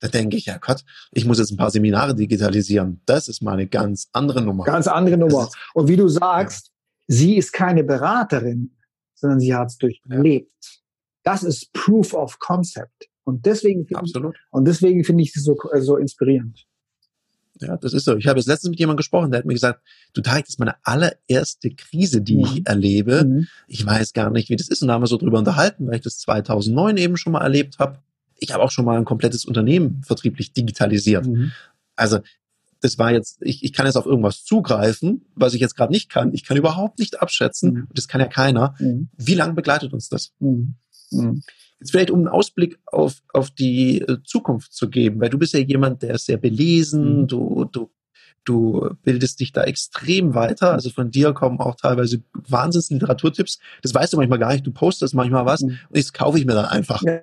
da denke ich, ja Gott, ich muss jetzt ein paar Seminare digitalisieren. Das ist mal eine ganz andere Nummer.
Ganz andere Nummer. Ist, Und wie du sagst. Sie ist keine Beraterin, sondern sie hat es durchlebt. Das ist Proof of Concept. Und deswegen, Absolut. Ich, und deswegen finde ich sie so, äh, so inspirierend.
Ja, das ist so. Ich habe jetzt letztens mit jemandem gesprochen, der hat mir gesagt, du Tarek, das ist meine allererste Krise, die mhm. ich erlebe. Mhm. Ich weiß gar nicht, wie das ist. Und da haben wir so drüber unterhalten, weil ich das 2009 eben schon mal erlebt habe. Ich habe auch schon mal ein komplettes Unternehmen vertrieblich digitalisiert. Mhm. Also das war jetzt, ich, ich kann jetzt auf irgendwas zugreifen, was ich jetzt gerade nicht kann. Ich kann überhaupt nicht abschätzen, mhm. das kann ja keiner. Mhm. Wie lange begleitet uns das? Mhm. Mhm. Jetzt vielleicht, um einen Ausblick auf, auf die äh, Zukunft zu geben, weil du bist ja jemand, der ist sehr belesen, mhm. du, du, du bildest dich da extrem weiter. Also von dir kommen auch teilweise Wahnsinns-Literaturtipps. Das weißt du manchmal gar nicht. Du postest manchmal was mhm. und das kaufe ich mir dann einfach. Ja,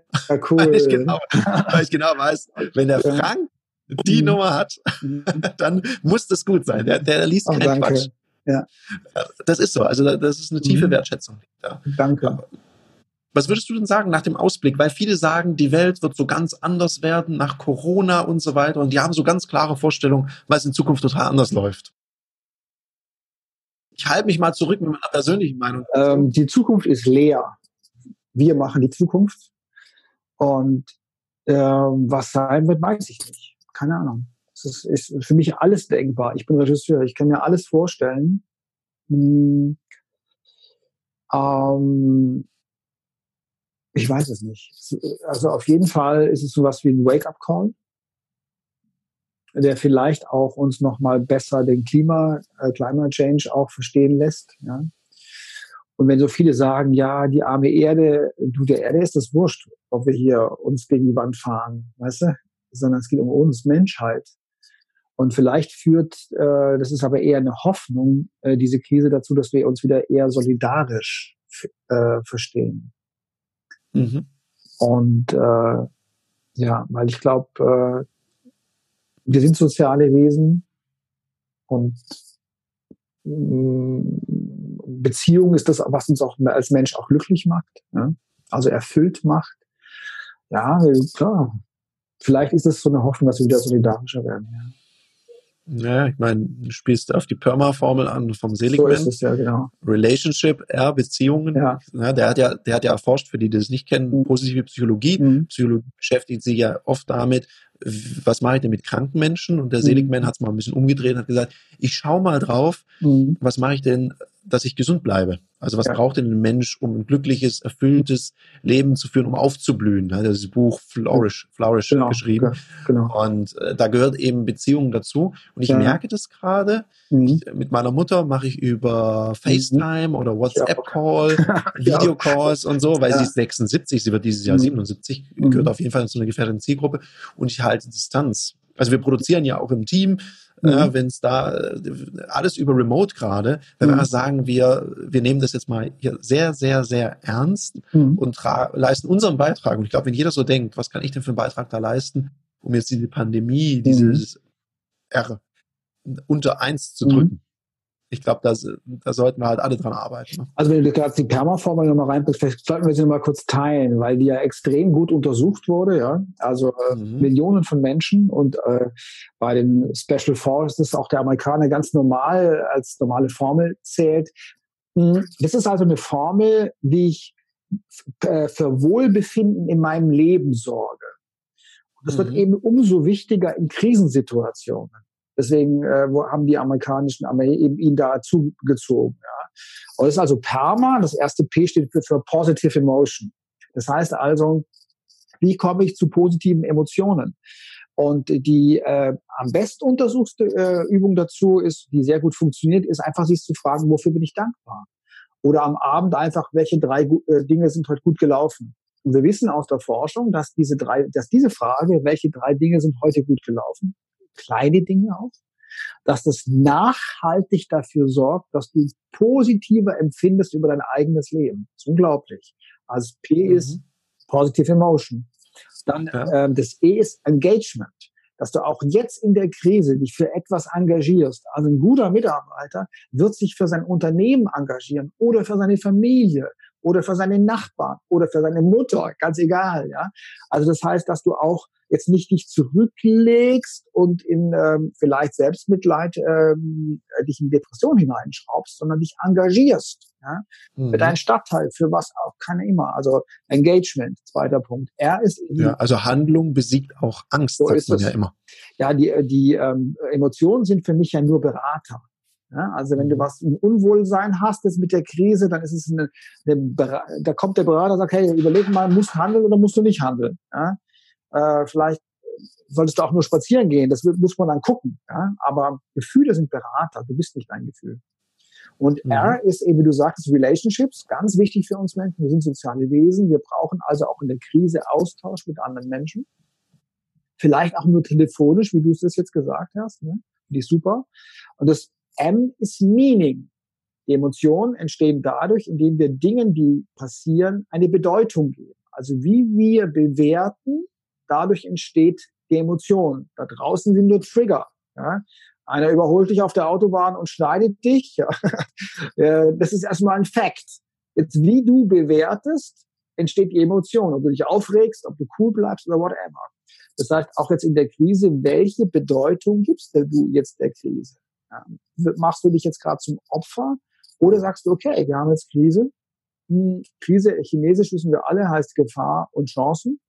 cool. <laughs> weil, ich genau, weil ich genau weiß, wenn der Frank die mhm. Nummer hat, mhm. <laughs> dann muss das gut sein. Der, der liest oh, keinen Quatsch. Ja. Das ist so. Also das ist eine tiefe mhm. Wertschätzung.
Ja. Danke.
Was würdest du denn sagen nach dem Ausblick? Weil viele sagen, die Welt wird so ganz anders werden nach Corona und so weiter. Und die haben so ganz klare Vorstellungen, weil es in Zukunft total anders läuft. Ich halte mich mal zurück mit meiner persönlichen Meinung.
Ähm, die Zukunft ist leer. Wir machen die Zukunft. Und äh, was sein wird, weiß ich nicht. Keine Ahnung. Es ist, ist für mich alles denkbar. Ich bin Regisseur, ich kann mir alles vorstellen. Hm, ähm, ich weiß es nicht. Also auf jeden Fall ist es sowas wie ein Wake-up-Call, der vielleicht auch uns nochmal besser den Klima, äh, Climate Change auch verstehen lässt. Ja? Und wenn so viele sagen, ja, die arme Erde, du, der Erde ist das wurscht, ob wir hier uns gegen die Wand fahren, weißt du? Sondern es geht um uns, Menschheit. Und vielleicht führt, äh, das ist aber eher eine Hoffnung, äh, diese Krise dazu, dass wir uns wieder eher solidarisch äh, verstehen. Mhm. Und äh, ja, weil ich glaube, äh, wir sind soziale Wesen und mm, Beziehung ist das, was uns auch als Mensch auch glücklich macht, ja? also erfüllt macht. Ja, klar. Vielleicht ist es so eine Hoffnung, dass wir wieder solidarischer werden. Ja.
Ja, ich meine, du spielst auf die Perma-Formel an vom Seligman.
So ist es, ja, genau.
Relationship, R, Beziehungen. Ja. ja. der hat ja, der hat ja erforscht, für die, die das nicht kennen, mhm. positive Psychologie. Mhm. Psychologie beschäftigt sich ja oft damit, was mache ich denn mit kranken Menschen? Und der mhm. Seligman hat es mal ein bisschen umgedreht und hat gesagt, ich schau mal drauf, mhm. was mache ich denn dass ich gesund bleibe. Also was ja. braucht denn ein Mensch, um ein glückliches, erfülltes Leben zu führen, um aufzublühen? Da hat das Buch Flourish, Flourish genau, geschrieben. Genau. Und äh, da gehört eben Beziehungen dazu. Und ich ja. merke das gerade. Mhm. Mit meiner Mutter mache ich über mhm. FaceTime mhm. oder WhatsApp-Call, <laughs> Videocalls und so, weil sie ist 76, sie wird dieses Jahr mhm. 77, gehört mhm. auf jeden Fall zu einer gefährdeten Zielgruppe. Und ich halte Distanz. Also wir produzieren ja auch im Team mhm. äh, wenn es da alles über Remote gerade, wenn mhm. wir sagen, wir, wir nehmen das jetzt mal hier sehr, sehr, sehr ernst mhm. und leisten unseren Beitrag. Und ich glaube, wenn jeder so denkt, was kann ich denn für einen Beitrag da leisten, um jetzt diese Pandemie, dieses R unter eins zu drücken, mhm ich glaube, da, da sollten wir halt alle dran arbeiten. Ne?
Also wenn du gerade die Permaformel nochmal reinbringst, vielleicht sollten wir sie nochmal kurz teilen, weil die ja extrem gut untersucht wurde, ja. Also äh, mhm. Millionen von Menschen und äh, bei den Special Forces auch der Amerikaner ganz normal als normale Formel zählt. Hm, das ist also eine Formel, wie ich äh, für Wohlbefinden in meinem Leben sorge. Und das mhm. wird eben umso wichtiger in Krisensituationen. Deswegen äh, haben die amerikanischen Armee eben ihn dazu gezogen. Ja. Und das ist also PERMA. Das erste P steht für, für Positive Emotion. Das heißt also, wie komme ich zu positiven Emotionen? Und die äh, am besten untersuchte äh, Übung dazu ist, die sehr gut funktioniert, ist einfach sich zu fragen, wofür bin ich dankbar? Oder am Abend einfach, welche drei äh, Dinge sind heute gut gelaufen? Und wir wissen aus der Forschung, dass diese drei, dass diese Frage, welche drei Dinge sind heute gut gelaufen, kleine Dinge auch, dass das nachhaltig dafür sorgt, dass du positiver empfindest über dein eigenes Leben. Das ist unglaublich. Also P mhm. ist Positive Emotion. Dann ja. ähm, das E ist Engagement, dass du auch jetzt in der Krise dich für etwas engagierst. Also ein guter Mitarbeiter wird sich für sein Unternehmen engagieren oder für seine Familie oder für seine Nachbarn oder für seine Mutter, ganz egal. Ja, also das heißt, dass du auch jetzt nicht dich zurücklegst und in ähm, vielleicht Selbstmitleid ähm, dich in Depression hineinschraubst, sondern dich engagierst. Ja? Mhm. Für deinen Stadtteil, für was auch, keine immer. Also Engagement, zweiter Punkt. Er ist
ja, also Handlung besiegt auch Angst, so sagt man ja immer.
Ja, die, die ähm, Emotionen sind für mich ja nur Berater. Ja, also wenn du mhm. was ein Unwohlsein hast jetzt mit der Krise, dann ist es eine, eine da kommt der Berater und sagt, hey, überleg mal, musst du handeln oder musst du nicht handeln? Ja? Äh, vielleicht solltest du auch nur spazieren gehen. Das muss man dann gucken. Ja? Aber Gefühle sind Berater. Du bist nicht dein Gefühl. Und mhm. R ist eben, wie du sagtest, Relationships, ganz wichtig für uns Menschen. Wir sind soziale Wesen. Wir brauchen also auch in der Krise Austausch mit anderen Menschen. Vielleicht auch nur telefonisch, wie du es jetzt gesagt hast. Ne? Die ist super. Und das M ist Meaning. Die Emotionen entstehen dadurch, indem wir Dingen, die passieren, eine Bedeutung geben. Also wie wir bewerten, dadurch entsteht die Emotion. Da draußen sind nur Trigger. Ja? Einer überholt dich auf der Autobahn und schneidet dich. Ja? <laughs> das ist erstmal ein Fact. Jetzt, wie du bewertest, entsteht die Emotion. Ob du dich aufregst, ob du cool bleibst oder whatever. Das heißt, auch jetzt in der Krise, welche Bedeutung gibst du jetzt der Krise? Machst du dich jetzt gerade zum Opfer oder sagst du, okay, wir haben jetzt Krise. Hm, Krise, chinesisch wissen wir alle, heißt Gefahr und Chancen.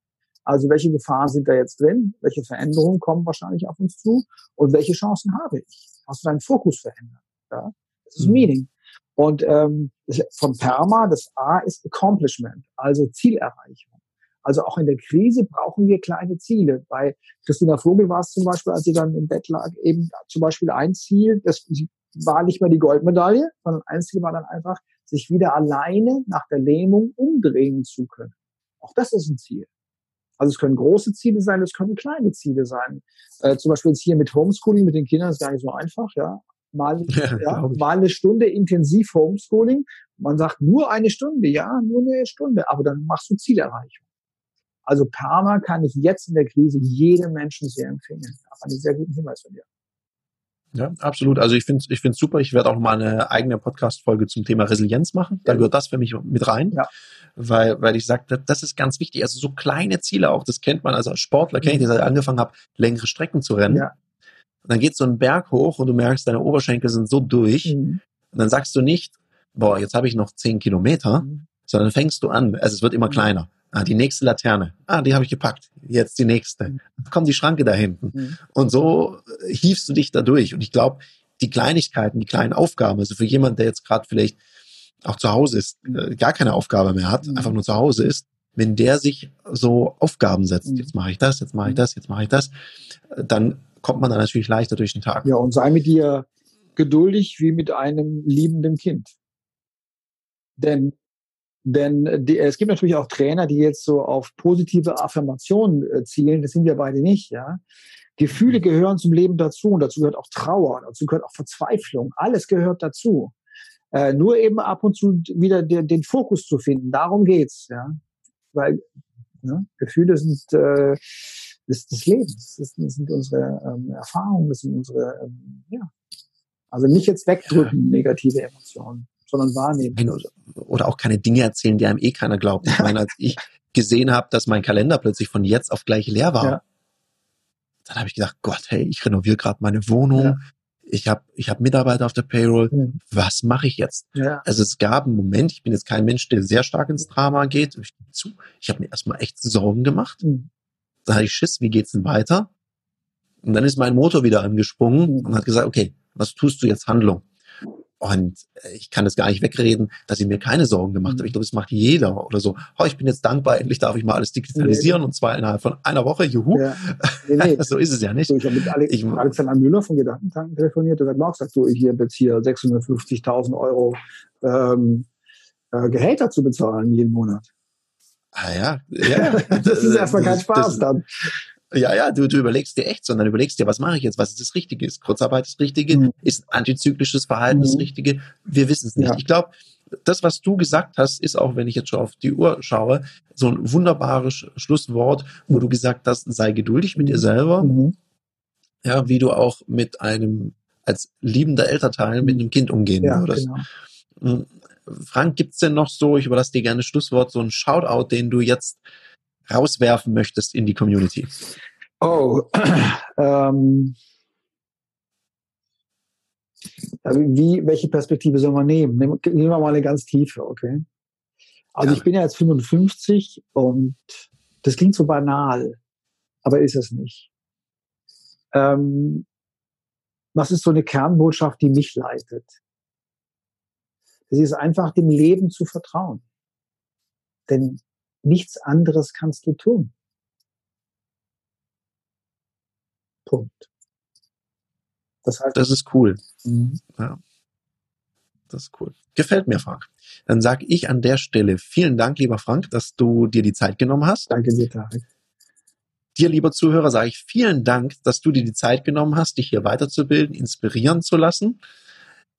Also welche Gefahren sind da jetzt drin? Welche Veränderungen kommen wahrscheinlich auf uns zu? Und welche Chancen habe ich? Hast du deinen Fokus verändert? Ja? Das ist mhm. Meaning. Und ähm, von PERMA, das A ist Accomplishment, also Zielerreichung. Also auch in der Krise brauchen wir kleine Ziele. Bei Christina Vogel war es zum Beispiel, als sie dann im Bett lag, eben zum Beispiel ein Ziel, das war nicht mehr die Goldmedaille, sondern ein Ziel war dann einfach, sich wieder alleine nach der Lähmung umdrehen zu können. Auch das ist ein Ziel. Also es können große Ziele sein, es können kleine Ziele sein. Äh, zum Beispiel jetzt hier mit Homeschooling mit den Kindern ist gar nicht so einfach, ja. Mal, <laughs> ja, ja, mal eine Stunde intensiv Homeschooling. Man sagt nur eine Stunde, ja, nur eine Stunde, aber dann machst du Zielerreichung. Also Parma kann ich jetzt in der Krise jedem Menschen sehr empfehlen. Das einen sehr guten Hinweis von dir.
Ja, absolut. Also ich finde ich finde super. Ich werde auch mal eine eigene Podcast-Folge zum Thema Resilienz machen. Da gehört das für mich mit rein. Ja. Weil, weil ich sage, das ist ganz wichtig. Also so kleine Ziele auch, das kennt man. Also als Sportler kenne ich das, seit ich angefangen habe, längere Strecken zu rennen. Ja. Und dann geht so ein Berg hoch und du merkst, deine Oberschenkel sind so durch. Mhm. Und dann sagst du nicht, boah, jetzt habe ich noch zehn Kilometer, mhm. sondern fängst du an. Also es wird immer mhm. kleiner. Ah, die nächste Laterne. Ah, die habe ich gepackt. Jetzt die nächste. Mhm. Kommt die Schranke da hinten. Mhm. Und so hiefst du dich da durch. Und ich glaube, die Kleinigkeiten, die kleinen Aufgaben, also für jemanden, der jetzt gerade vielleicht auch zu Hause ist, mhm. äh, gar keine Aufgabe mehr hat, mhm. einfach nur zu Hause ist, wenn der sich so Aufgaben setzt, mhm. jetzt mache ich das, jetzt mache ich das, jetzt mache ich das, dann kommt man dann natürlich leichter durch den Tag.
Ja, und sei mit dir geduldig wie mit einem liebenden Kind. Denn denn die, es gibt natürlich auch Trainer, die jetzt so auf positive Affirmationen äh, zielen. Das sind wir beide nicht, ja. Gefühle gehören zum Leben dazu und dazu gehört auch Trauer, dazu gehört auch Verzweiflung. Alles gehört dazu. Äh, nur eben ab und zu wieder den, den Fokus zu finden. Darum geht's, ja. Weil ne, Gefühle sind äh, das, das Leben. Das, das sind unsere ähm, Erfahrungen, das sind unsere, ähm, ja. Also nicht jetzt wegdrücken, negative Emotionen sondern wahrnehmen.
Oder auch keine Dinge erzählen, die einem eh keiner glaubt. Ich <laughs> meine, als ich gesehen habe, dass mein Kalender plötzlich von jetzt auf gleich leer war, ja. dann habe ich gedacht, Gott, hey, ich renoviere gerade meine Wohnung. Ja. Ich habe ich hab Mitarbeiter auf der Payroll. Mhm. Was mache ich jetzt? Ja. Also es gab einen Moment, ich bin jetzt kein Mensch, der sehr stark ins Drama geht. Ich, zu, ich habe mir erstmal echt Sorgen gemacht. Mhm. Da hatte ich Schiss, wie geht's denn weiter? Und dann ist mein Motor wieder angesprungen mhm. und hat gesagt, okay, was tust du jetzt Handlung? Und äh, ich kann das gar nicht wegreden, dass ich mir keine Sorgen gemacht habe. Mhm. Ich glaube, das macht jeder oder so. Oh, ich bin jetzt dankbar, endlich darf ich mal alles digitalisieren nee. und zwar innerhalb von einer Woche. Juhu. Ja. Nee, nee. <laughs> so ist es ja nicht.
So, ich habe mit Alex, ich, Alexander Müller von Gedankentanken telefoniert. Der hat mir auch gesagt, du, ich habe jetzt hier 650.000 Euro ähm, äh, Gehälter zu bezahlen jeden Monat.
Ah ja, ja. <laughs>
das ist erstmal kein Spaß das, dann.
Ja, ja, du, du überlegst dir echt, sondern überlegst dir, was mache ich jetzt, was ist das Richtige? Ist Kurzarbeit das Richtige? Mhm. Ist antizyklisches Verhalten mhm. das Richtige? Wir wissen es nicht. Ja. Ich glaube, das, was du gesagt hast, ist auch, wenn ich jetzt schon auf die Uhr schaue, so ein wunderbares Schlusswort, wo du gesagt hast, sei geduldig mit dir selber. Mhm. Ja, wie du auch mit einem, als liebender Elternteil mit einem Kind umgehen ja, würdest. Genau. Hm, Frank, gibt's denn noch so, ich überlasse dir gerne Schlusswort, so ein Shoutout, den du jetzt rauswerfen möchtest in die Community?
Oh, <clears throat> ähm, wie, welche Perspektive soll man nehmen? Nehmen wir mal eine ganz tiefe, okay? Also ja. ich bin ja jetzt 55 und das klingt so banal, aber ist es nicht. Ähm, was ist so eine Kernbotschaft, die mich leitet? Es ist einfach, dem Leben zu vertrauen. Denn Nichts anderes kannst du tun. Punkt.
Das, heißt, das ist cool. Mhm. Ja. Das ist cool. Gefällt mir, Frank. Dann sage ich an der Stelle vielen Dank, lieber Frank, dass du dir die Zeit genommen hast.
Danke dir, Tarek.
Dir, lieber Zuhörer, sage ich vielen Dank, dass du dir die Zeit genommen hast, dich hier weiterzubilden, inspirieren zu lassen.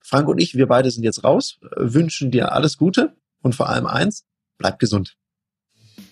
Frank und ich, wir beide sind jetzt raus, wünschen dir alles Gute und vor allem eins, bleib gesund.